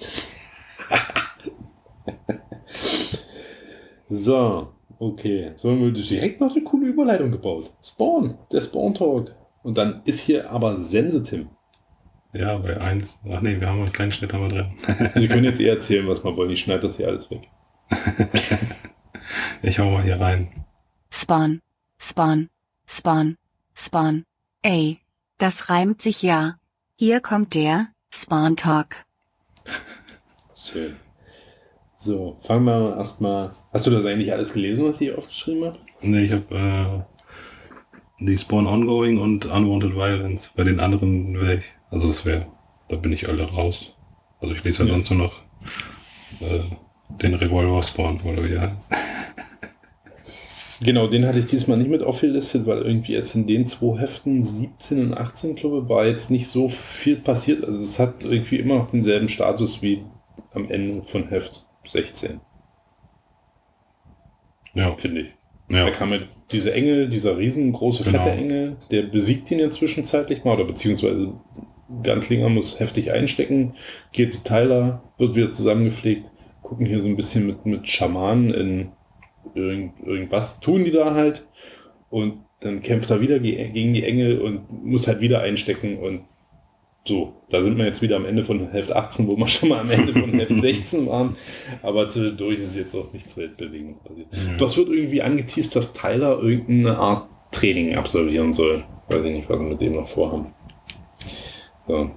So, okay. So haben wir direkt noch eine coole Überleitung gebaut. Spawn, der Spawn Talk. Und dann ist hier aber Sensitim. Ja, bei eins. Ach nee, wir haben einen kleinen Schnitt haben wir drin. Sie können jetzt eher erzählen, was man wollen. Ich schneide das hier alles weg. Ich hau mal hier rein. Spawn, Spawn, Spawn, Spawn. Ey, das reimt sich ja. Hier kommt der Spawn Talk. Schön. So, fangen wir erstmal. Hast du das eigentlich alles gelesen, was ich hier aufgeschrieben habe? Nee, ich habe äh, die Spawn Ongoing und Unwanted Violence. Bei den anderen wäre ich. Also es wäre, da bin ich alle raus. Also ich lese ja, Ja. sonst nur noch äh, den Revolver Spawn, oder wie er heißt. Genau, den hatte ich diesmal nicht mit aufgelistet, weil irgendwie jetzt in den zwei Heften 17 und 18, glaube ich, war jetzt nicht so viel passiert. Also es hat irgendwie immer noch denselben Status wie am Ende von Heft 16, Ja, finde ich. ja. Da kam mit dieser Engel, dieser riesengroße, Genau. fette Engel, der besiegt ihn ja zwischenzeitlich mal, oder beziehungsweise Ganzlinger muss heftig einstecken, geht zu Tyler, wird wieder zusammengepflegt, gucken hier so ein bisschen mit, mit Schamanen in irgend, irgendwas, tun die da halt und dann kämpft er wieder ge- gegen die Engel und muss halt wieder einstecken und so, da sind wir jetzt wieder am Ende von Heft 18, wo wir schon mal am Ende von Heft 16 waren, aber zwischendurch ist jetzt auch nichts weltbewegendes passiert. Das wird irgendwie angeteased, dass Tyler irgendeine Art Training absolvieren soll. Weiß ich nicht, was wir mit dem noch vorhaben. So.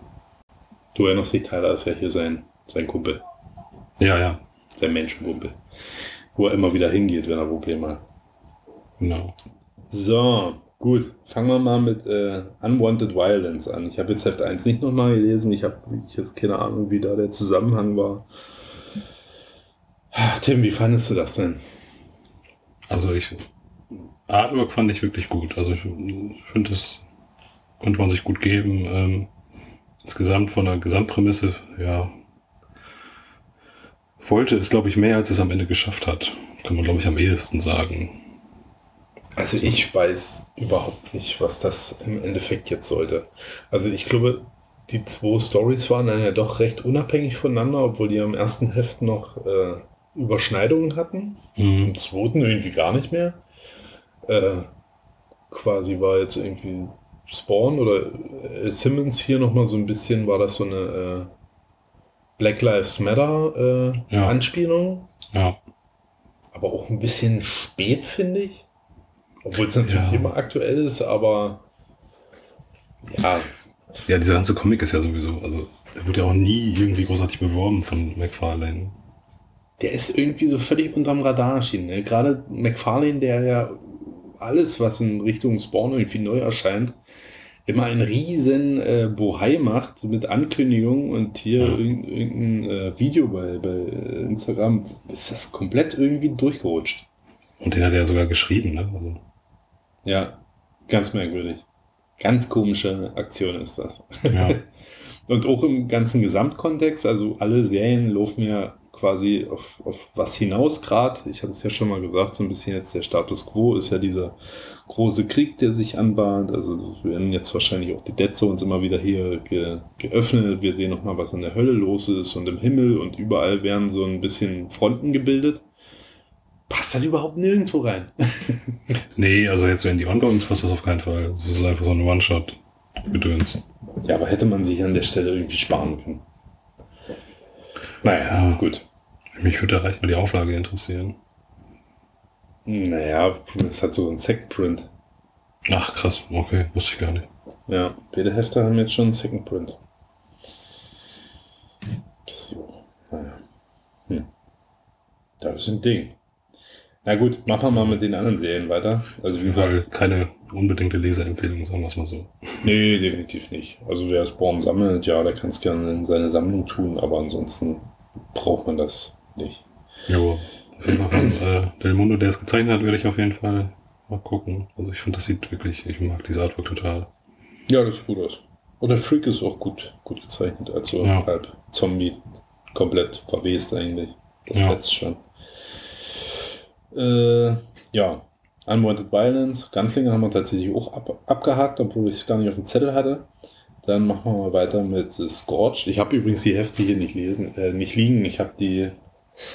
Du erinnerst dich, Tyler ist ja hier sein, sein Kumpel, Ja, ja, sein Menschenkumpel. Wo er immer wieder hingeht, wenn er Probleme hat. genau. So, gut. Fangen wir mal mit äh, Unwanted Violence an. Ich habe jetzt Heft 1 nicht nochmal gelesen. Ich habe wirklich jetzt keine Ahnung, wie da der Zusammenhang war. Tim, wie fandest du das denn? Also ich, Artwork fand ich wirklich gut. Also ich finde, das konnte man sich gut geben. Ähm, insgesamt von der Gesamtprämisse, ja, wollte es, glaube ich, mehr, als es am Ende geschafft hat. Kann man, glaube ich, am ehesten sagen. Also ich weiß überhaupt nicht, was das im Endeffekt jetzt sollte. Also ich glaube, die zwei Stories waren dann ja doch recht unabhängig voneinander, obwohl die am ersten Heft noch äh, Überschneidungen hatten. Mhm. Im zweiten irgendwie gar nicht mehr. Äh, quasi war jetzt irgendwie Spawn oder äh, Simmons hier nochmal so ein bisschen, war das so eine äh, Black Lives Matter äh, Ja. Anspielung. Ja, Aber auch ein bisschen spät, finde ich. Obwohl es natürlich Ja. immer aktuell ist, aber ja, ja, dieser ganze Comic ist ja sowieso, also der wurde ja auch nie irgendwie großartig beworben von McFarlane. der ist irgendwie so völlig unterm Radar erschienen. Ne? Gerade McFarlane, der ja alles, was in Richtung Spawn irgendwie neu erscheint, immer einen riesen äh, Bohai macht mit Ankündigungen und hier Ja. irgendein, irgendein äh, Video bei, bei Instagram, ist das komplett irgendwie durchgerutscht. Und den hat er sogar geschrieben, ne? Also, Ja, ganz merkwürdig. Ganz komische Aktion ist das. ja, Und auch im ganzen Gesamtkontext, also alle Serien laufen ja quasi auf, auf was hinaus gerade. Ich hatte es ja schon mal gesagt, so ein bisschen jetzt der Status Quo ist ja dieser große Krieg, der sich anbahnt. Also werden jetzt wahrscheinlich auch die Dead Zones immer wieder hier ge, geöffnet. Wir sehen nochmal, was in der Hölle los ist und im Himmel und überall werden so ein bisschen Fronten gebildet. Passt das überhaupt nirgendwo rein? nee, also jetzt in die Ongoings passt das auf keinen Fall. Das ist einfach so ein One-Shot-Gedöns. Ja, aber hätte man sich an der Stelle irgendwie sparen können. Naja, gut. Mich würde da reicht mal die Auflage interessieren. Naja, es hat so einen Second Print. Ach, krass, okay, wusste ich gar nicht. Ja, beide Hefte haben jetzt schon einen Second Print. So, naja. Hm. Das ist ein Ding. Na gut, machen wir mal mit den anderen Serien weiter. Also Auf wie jeden Fall gesagt, keine unbedingte Leseempfehlung, sagen wir es mal so. nee, definitiv nicht. Also wer Spawn sammelt, ja, der kann es gerne in seine Sammlung tun, aber ansonsten braucht man das nicht. Ja, auf jeden Fall von äh, Del Mundo, der es gezeichnet hat, werde ich auf jeden Fall mal gucken. Also ich finde, das sieht wirklich, ich mag diese Artwork total. Ja, das sieht gut aus. Und der Freak ist auch gut, gut gezeichnet. Also Ja. halb Zombie, komplett verwest eigentlich. Das Ja. schon. Äh, ja, Unwanted Violence, Ganzlinge haben wir tatsächlich auch ab, abgehakt, obwohl ich es gar nicht auf dem Zettel hatte. Dann machen wir mal weiter mit Scorched. Ich habe übrigens die Hefte hier nicht lesen, äh, nicht liegen. Ich habe die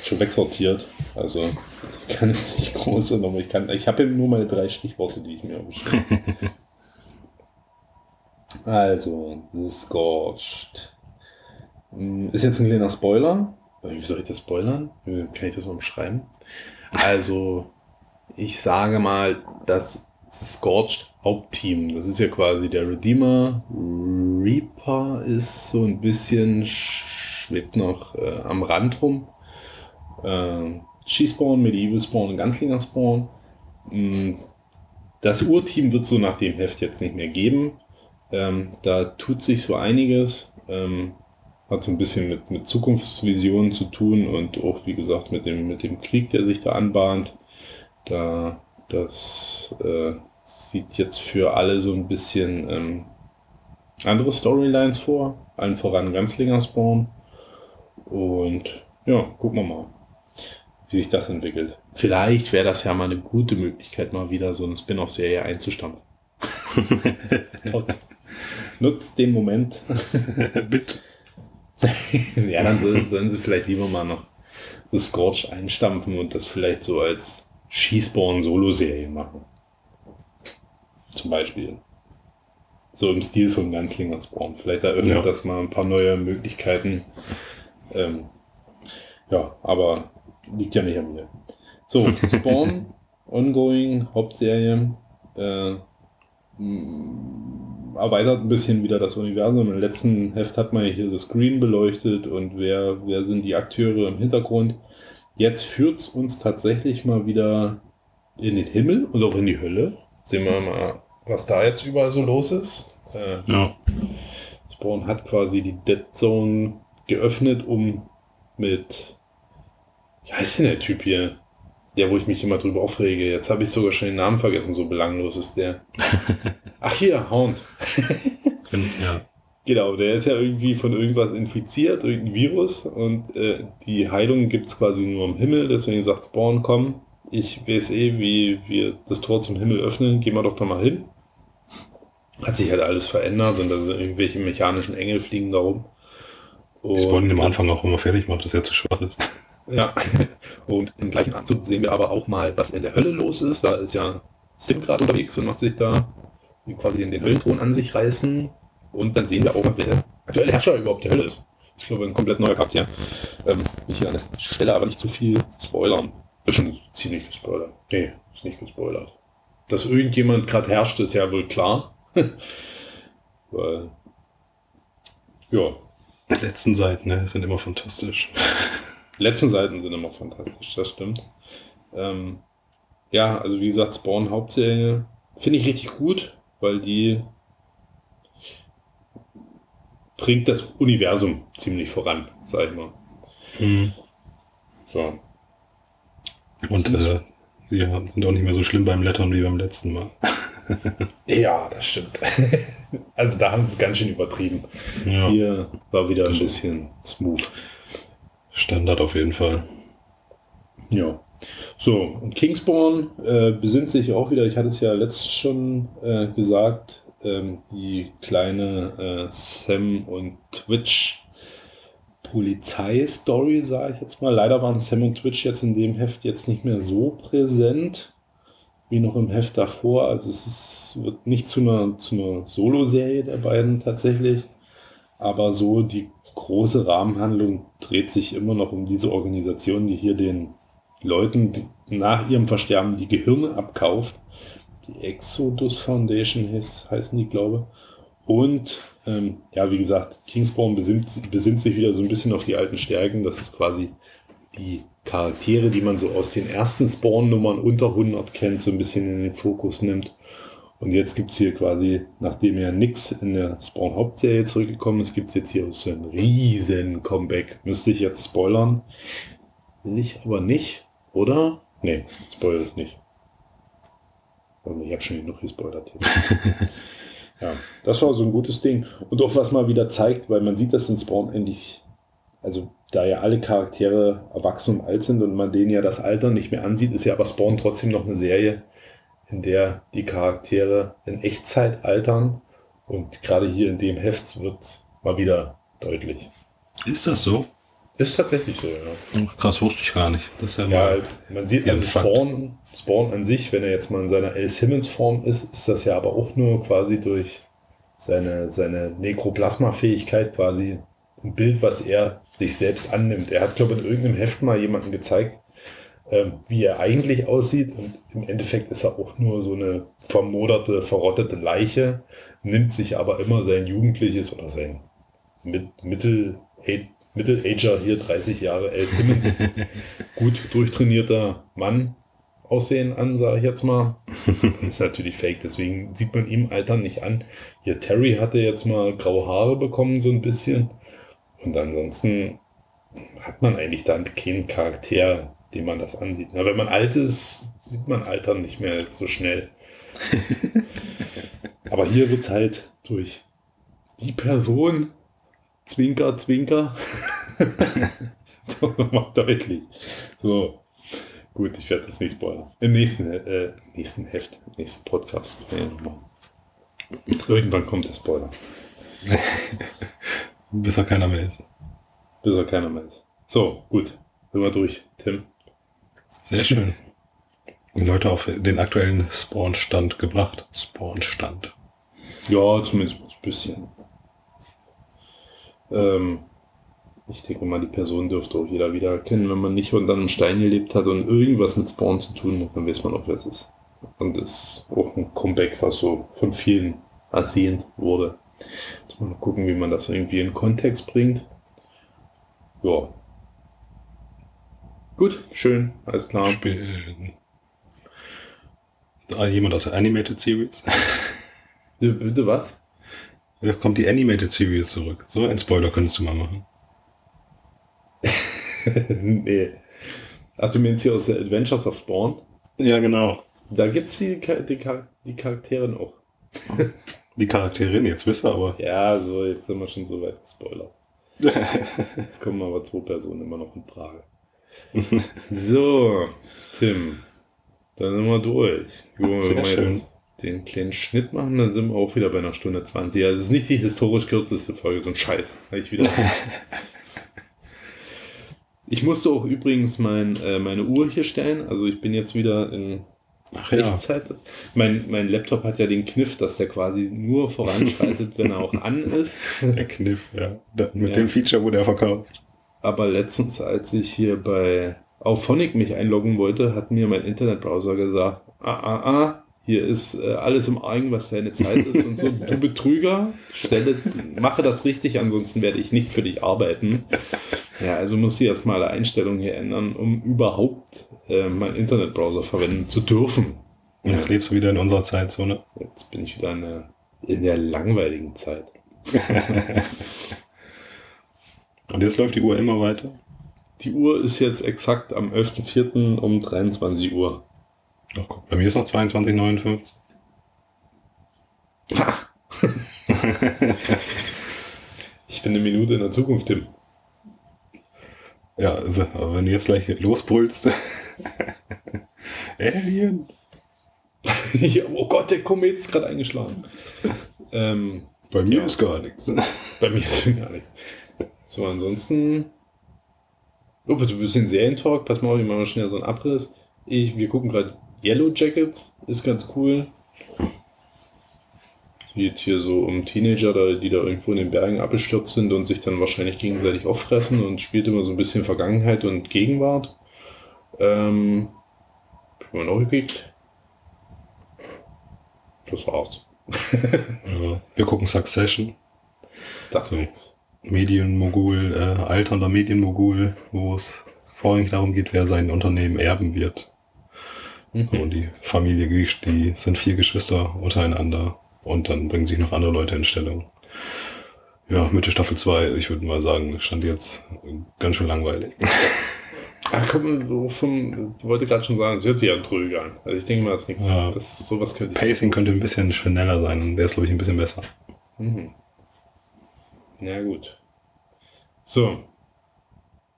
schon wegsortiert. Also ich kann jetzt nicht große Nummer. Ich, kann- ich habe eben nur meine drei Stichworte, die ich mir aufgeschrieben habe. Also, Scorched. Hm, Ist jetzt ein kleiner Spoiler. Wie soll ich das spoilern? Wie kann ich das umschreiben? Also, ich sage mal, das Scorched Hauptteam, das ist ja quasi der Redeemer. Reaper ist so ein bisschen, schwebt noch äh, am Rand rum. Äh, She-Spawn, Medieval Spawn und Ganzlinger Spawn. Mm, Das Urteam wird so nach dem Heft jetzt nicht mehr geben. Ähm, da tut sich so einiges. Ähm, hat so ein bisschen mit, mit Zukunftsvisionen zu tun und auch, wie gesagt, mit dem, mit dem Krieg, der sich da anbahnt. Da, das äh, sieht jetzt für alle so ein bisschen ähm, andere Storylines vor. Allen voran Ganzlinger Spawn. Und ja, gucken wir mal, wie sich das entwickelt. Vielleicht wäre das ja mal eine gute Möglichkeit, mal wieder so eine Spin-off-Serie einzustampfen. Nutzt den Moment. Bitte. ja, dann sollen, sollen sie vielleicht lieber mal noch so Scorch einstampfen und das vielleicht so als Schießborn-Solo-Serie machen. Zum Beispiel. So im Stil von Ganzlinger Spawn. Vielleicht eröffnet Ja. das mal ein paar neue Möglichkeiten. Ähm, ja, aber liegt ja nicht an mir. So, Spawn, Ongoing, Hauptserie. Äh, mh, erweitert ein bisschen wieder das Universum. Im letzten Heft hat man ja hier das Screen beleuchtet und wer, wer sind die Akteure im Hintergrund. Jetzt führt es uns tatsächlich mal wieder in den Himmel und auch in die Hölle. Sehen wir mal, was da jetzt überall so los ist. Äh, Ja. Spawn hat quasi die Dead Zone geöffnet, um mit. Wie heißt denn der Typ hier? Der, wo ich mich immer drüber aufrege. Jetzt habe ich sogar schon den Namen vergessen, so belanglos ist der. Ach hier, Hound. Ja. Genau, der ist ja irgendwie von irgendwas infiziert, irgendein Virus und äh, die Heilung gibt es quasi nur im Himmel, deswegen sagt Spawn, komm, ich weiß eh, wie wir das Tor zum Himmel öffnen, gehen wir doch da mal hin. Hat sich halt alles verändert und da sind irgendwelche mechanischen Engel fliegen da rum. Und, Spawn am Anfang auch immer fertig macht, dass er zu schwach ist. Ja, und im gleichen Anzug sehen wir aber auch mal, was in der Hölle los ist. Da ist ja Sim gerade unterwegs und macht sich da quasi den, den Höllenthron an sich reißen. Und dann sehen wir auch, wer der aktuelle Herrscher überhaupt der Hölle ist. Ich glaube, ein komplett neuer Charakter. Ähm, ich hier an der Stelle aber nicht zu viel spoilern. Ist schon ziemlich gespoilert. Nee, ist nicht gespoilert. Dass irgendjemand gerade herrscht, ist ja wohl klar. Weil, ja, Die letzten Seiten ne, sind immer fantastisch. Die letzten Seiten sind immer fantastisch, das stimmt. Ähm, ja, also wie gesagt, Spawn Hauptserie finde ich richtig gut, weil die bringt das Universum ziemlich voran, sag ich mal. Mhm. So. Und äh, sie sind auch nicht mehr so schlimm beim Lettern wie beim letzten Mal. Ja, das stimmt. also da haben sie es ganz schön übertrieben. Ja. Hier war wieder ein bisschen smooth. Standard auf jeden Fall. Ja. So, und Kingspawn äh, besinnt sich auch wieder, ich hatte es ja letztens schon äh, gesagt, ähm, die kleine äh, Sam und Twitch Polizei-Story, sage ich jetzt mal. Leider waren Sam und Twitch jetzt in dem Heft jetzt nicht mehr so präsent wie noch im Heft davor. Also es ist, wird nicht zu einer, zu einer Solo-Serie der beiden tatsächlich, aber so die große Rahmenhandlung dreht sich immer noch um diese Organisation, die hier den Leuten nach ihrem Versterben die Gehirne abkauft. Die Exodus Foundation heißt, heißen die, glaube Und ähm, ja, wie gesagt, Kingspawn besinnt, besinnt sich wieder so ein bisschen auf die alten Stärken. Das ist quasi die Charaktere, die man so aus den ersten Spawn-Nummern unter 100 kennt, so ein bisschen in den Fokus nimmt. Und jetzt gibt's hier quasi, nachdem ja nix in der Spawn-Hauptserie zurückgekommen ist, gibt's jetzt hier so ein riesen Comeback. Müsste ich jetzt spoilern. Will ich aber nicht, oder? Nee, spoilere ich nicht. Ich habe schon genug gespoilert. Hier. ja, das war so ein gutes Ding. Und auch was mal wieder zeigt, weil man sieht das in Spawn endlich, also da ja alle Charaktere erwachsen und alt sind und man denen ja das Alter nicht mehr ansieht, ist ja aber Spawn trotzdem noch eine Serie, in der die Charaktere in Echtzeit altern. Und gerade hier in dem Heft wird mal wieder deutlich. Ist das so? Ist tatsächlich so, ja. Ach, Krass, wusste ich gar nicht. Das ja, Ja, man sieht also. Spawn, Spawn an sich, wenn er jetzt mal in seiner L. Simmons Form ist, ist das ja aber auch nur quasi durch seine, seine Nekroplasma-Fähigkeit quasi ein Bild, was er sich selbst annimmt. Er hat, glaube ich, in irgendeinem Heft mal jemandem gezeigt, ähm, wie er eigentlich aussieht und im Endeffekt ist er auch nur so eine vermoderte, verrottete Leiche, nimmt sich aber immer sein jugendliches oder sein mit, Mittel, Mittelager hier 30 Jahre L. Simmons gut durchtrainierter Mann aussehen an, sage ich jetzt mal. ist natürlich fake, deswegen sieht man ihm Altern nicht an. Hier Terry hatte jetzt mal graue Haare bekommen, so ein bisschen. Und ansonsten hat man eigentlich dann keinen Charakter, dem man das ansieht. Na, wenn man alt ist, sieht man Altern nicht mehr so schnell. Aber hier wird es halt durch die Person, Zwinker, Zwinker, so nochmal deutlich. So, gut, ich werde das nicht spoilern. Im nächsten, äh, nächsten Heft, im nächsten Podcast. Nochmal. Irgendwann kommt der Spoiler, bis er keiner mehr ist. bis er keiner mehr ist. So, gut, sind wir durch, Tim. Sehr schön. Die Leute auf den aktuellen Spawn-Stand gebracht. Spawn-Stand. Ja, zumindest ein bisschen. Ähm, ich denke mal, die Person dürfte auch jeder wiedererkennen, wenn man nicht unter einem Stein gelebt hat und irgendwas mit Spawn zu tun hat, dann weiß man auch, wer es ist. Und das ist auch ein Comeback, was so von vielen ersehnt wurde. Mal gucken, wie man das irgendwie in Kontext bringt. Ja. Gut, schön, alles klar. Spiel, äh, jemand aus der Animated Series. Bitte, was? Da kommt die Animated Series zurück. So ein Spoiler könntest du mal machen. nee. Ach, du meinst hier aus der Adventures of Spawn? Ja, genau. Da die, Cha- die, Char- die Charaktere noch. Die Charakterin, jetzt wisst ihr aber. Ja, so, jetzt sind wir schon so weit gespoilert. Jetzt kommen aber zwei Personen immer noch in Frage. So, Tim, dann sind wir durch. Jo, wenn Sehr wir schön. jetzt den kleinen Schnitt machen, dann sind wir auch wieder bei einer Stunde 20. Ja, das ist nicht die historisch kürzeste Folge, so ein Scheiß. Ich, wieder. ich musste auch übrigens mein, äh, meine Uhr hier stellen. Also ich bin jetzt wieder in Ach ja. Echtzeit. Mein, mein Laptop hat ja den Kniff, dass der quasi nur voranschreitet, wenn er auch an ist. Der Kniff, ja. Mit Ja. dem Feature wurde er verkauft. Aber letztens, als ich hier bei Auphonic mich einloggen wollte, hat mir mein Internetbrowser gesagt, ah, ah, ah, hier ist äh, alles im Argen, was deine Zeit ist und so. Du Betrüger, stelle, mache das richtig, ansonsten werde ich nicht für dich arbeiten. Ja, also muss ich erstmal alle Einstellungen hier ändern, um überhaupt äh, meinen Internetbrowser verwenden zu dürfen. Und jetzt lebst du wieder in unserer Zeitzone. Jetzt bin ich wieder in der, in der langweiligen Zeit. Und jetzt läuft die Uhr immer weiter. Die Uhr ist jetzt exakt am 11.04. um 23 Uhr. Ach, guck, bei mir ist noch 22,59. Ich bin eine Minute in der Zukunft, Tim. Ja, aber wenn du jetzt gleich losbrüllst. Alien. Ja, oh Gott, der Komet ist gerade eingeschlagen. Ähm, Bei mir Ja. ist gar nichts. bei mir ist gar nicht. So, ansonsten. Oh, du bist in Serientalk. Pass mal auf, ich mache mal schnell so einen Abriss. Ich, wir gucken gerade Yellow Jackets. Ist ganz cool. Geht hier so um Teenager, da- die da irgendwo in den Bergen abgestürzt sind und sich dann wahrscheinlich gegenseitig auffressen und spielt immer so ein bisschen Vergangenheit und Gegenwart. Ähm, hab ich mal noch gekriegt. Das war's. Ja, wir gucken Succession. Dachte So. Medienmogul, äh, alternder Medienmogul, wo es vorrangig darum geht, wer sein Unternehmen erben wird. Mhm. Und die Familie, die die sind vier Geschwister untereinander und dann bringen sich noch andere Leute in Stellung. Ja, Mitte Staffel 2, ich würde mal sagen, stand jetzt ganz schön langweilig. Ach komm, so vom, ich wollte gerade schon sagen, es hört sich ja dröge an. Also ich denke mal, das ist nichts, Ja. das, sowas könnte. Pacing könnte ein bisschen schneller sein, dann wäre es, glaube ich, ein bisschen besser. Mhm. Ja, gut. So.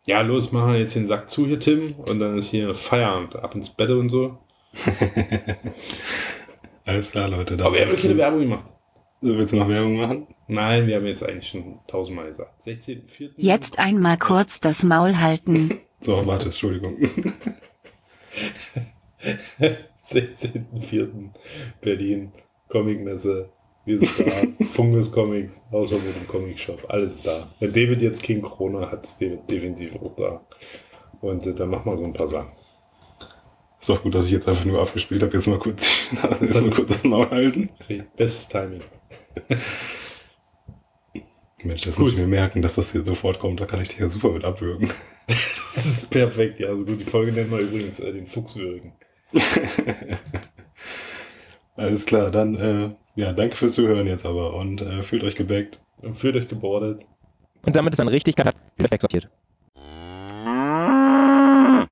Ja, los, machen wir jetzt den Sack zu hier, Tim. Und dann ist hier Feierabend, ab ins Bett und so. Alles klar, Leute. Aber wir haben ja keine Werbung gemacht. So, willst du noch Werbung machen? Nein, wir haben jetzt eigentlich schon tausendmal gesagt. 16.04. Jetzt einmal kurz das Maul halten. So, warte, Entschuldigung. 16.04. Berlin, Comicmesse. Wir sind da. Fungus Comics, außer mit dem Comic Shop. Alles da. Wenn David jetzt King Corona hat, ist David definitiv auch da. Und äh, dann machen wir so ein paar Sachen. Ist auch gut, dass ich jetzt einfach nur abgespielt habe. Jetzt mal kurz, jetzt mal kurz das Maul halten. Bestes Timing. Mensch, das Gut. muss ich mir merken, dass das hier sofort kommt. Da kann ich dich ja super mit abwürgen. Das ist perfekt, ja. Also gut, die Folge nennen wir übrigens äh, den Fuchswürgen. Alles klar, dann, äh, ja, danke fürs Zuhören jetzt aber und äh, fühlt euch gebackt. Und fühlt euch gebordet. Und damit ist dann richtig wieder wegsortiert.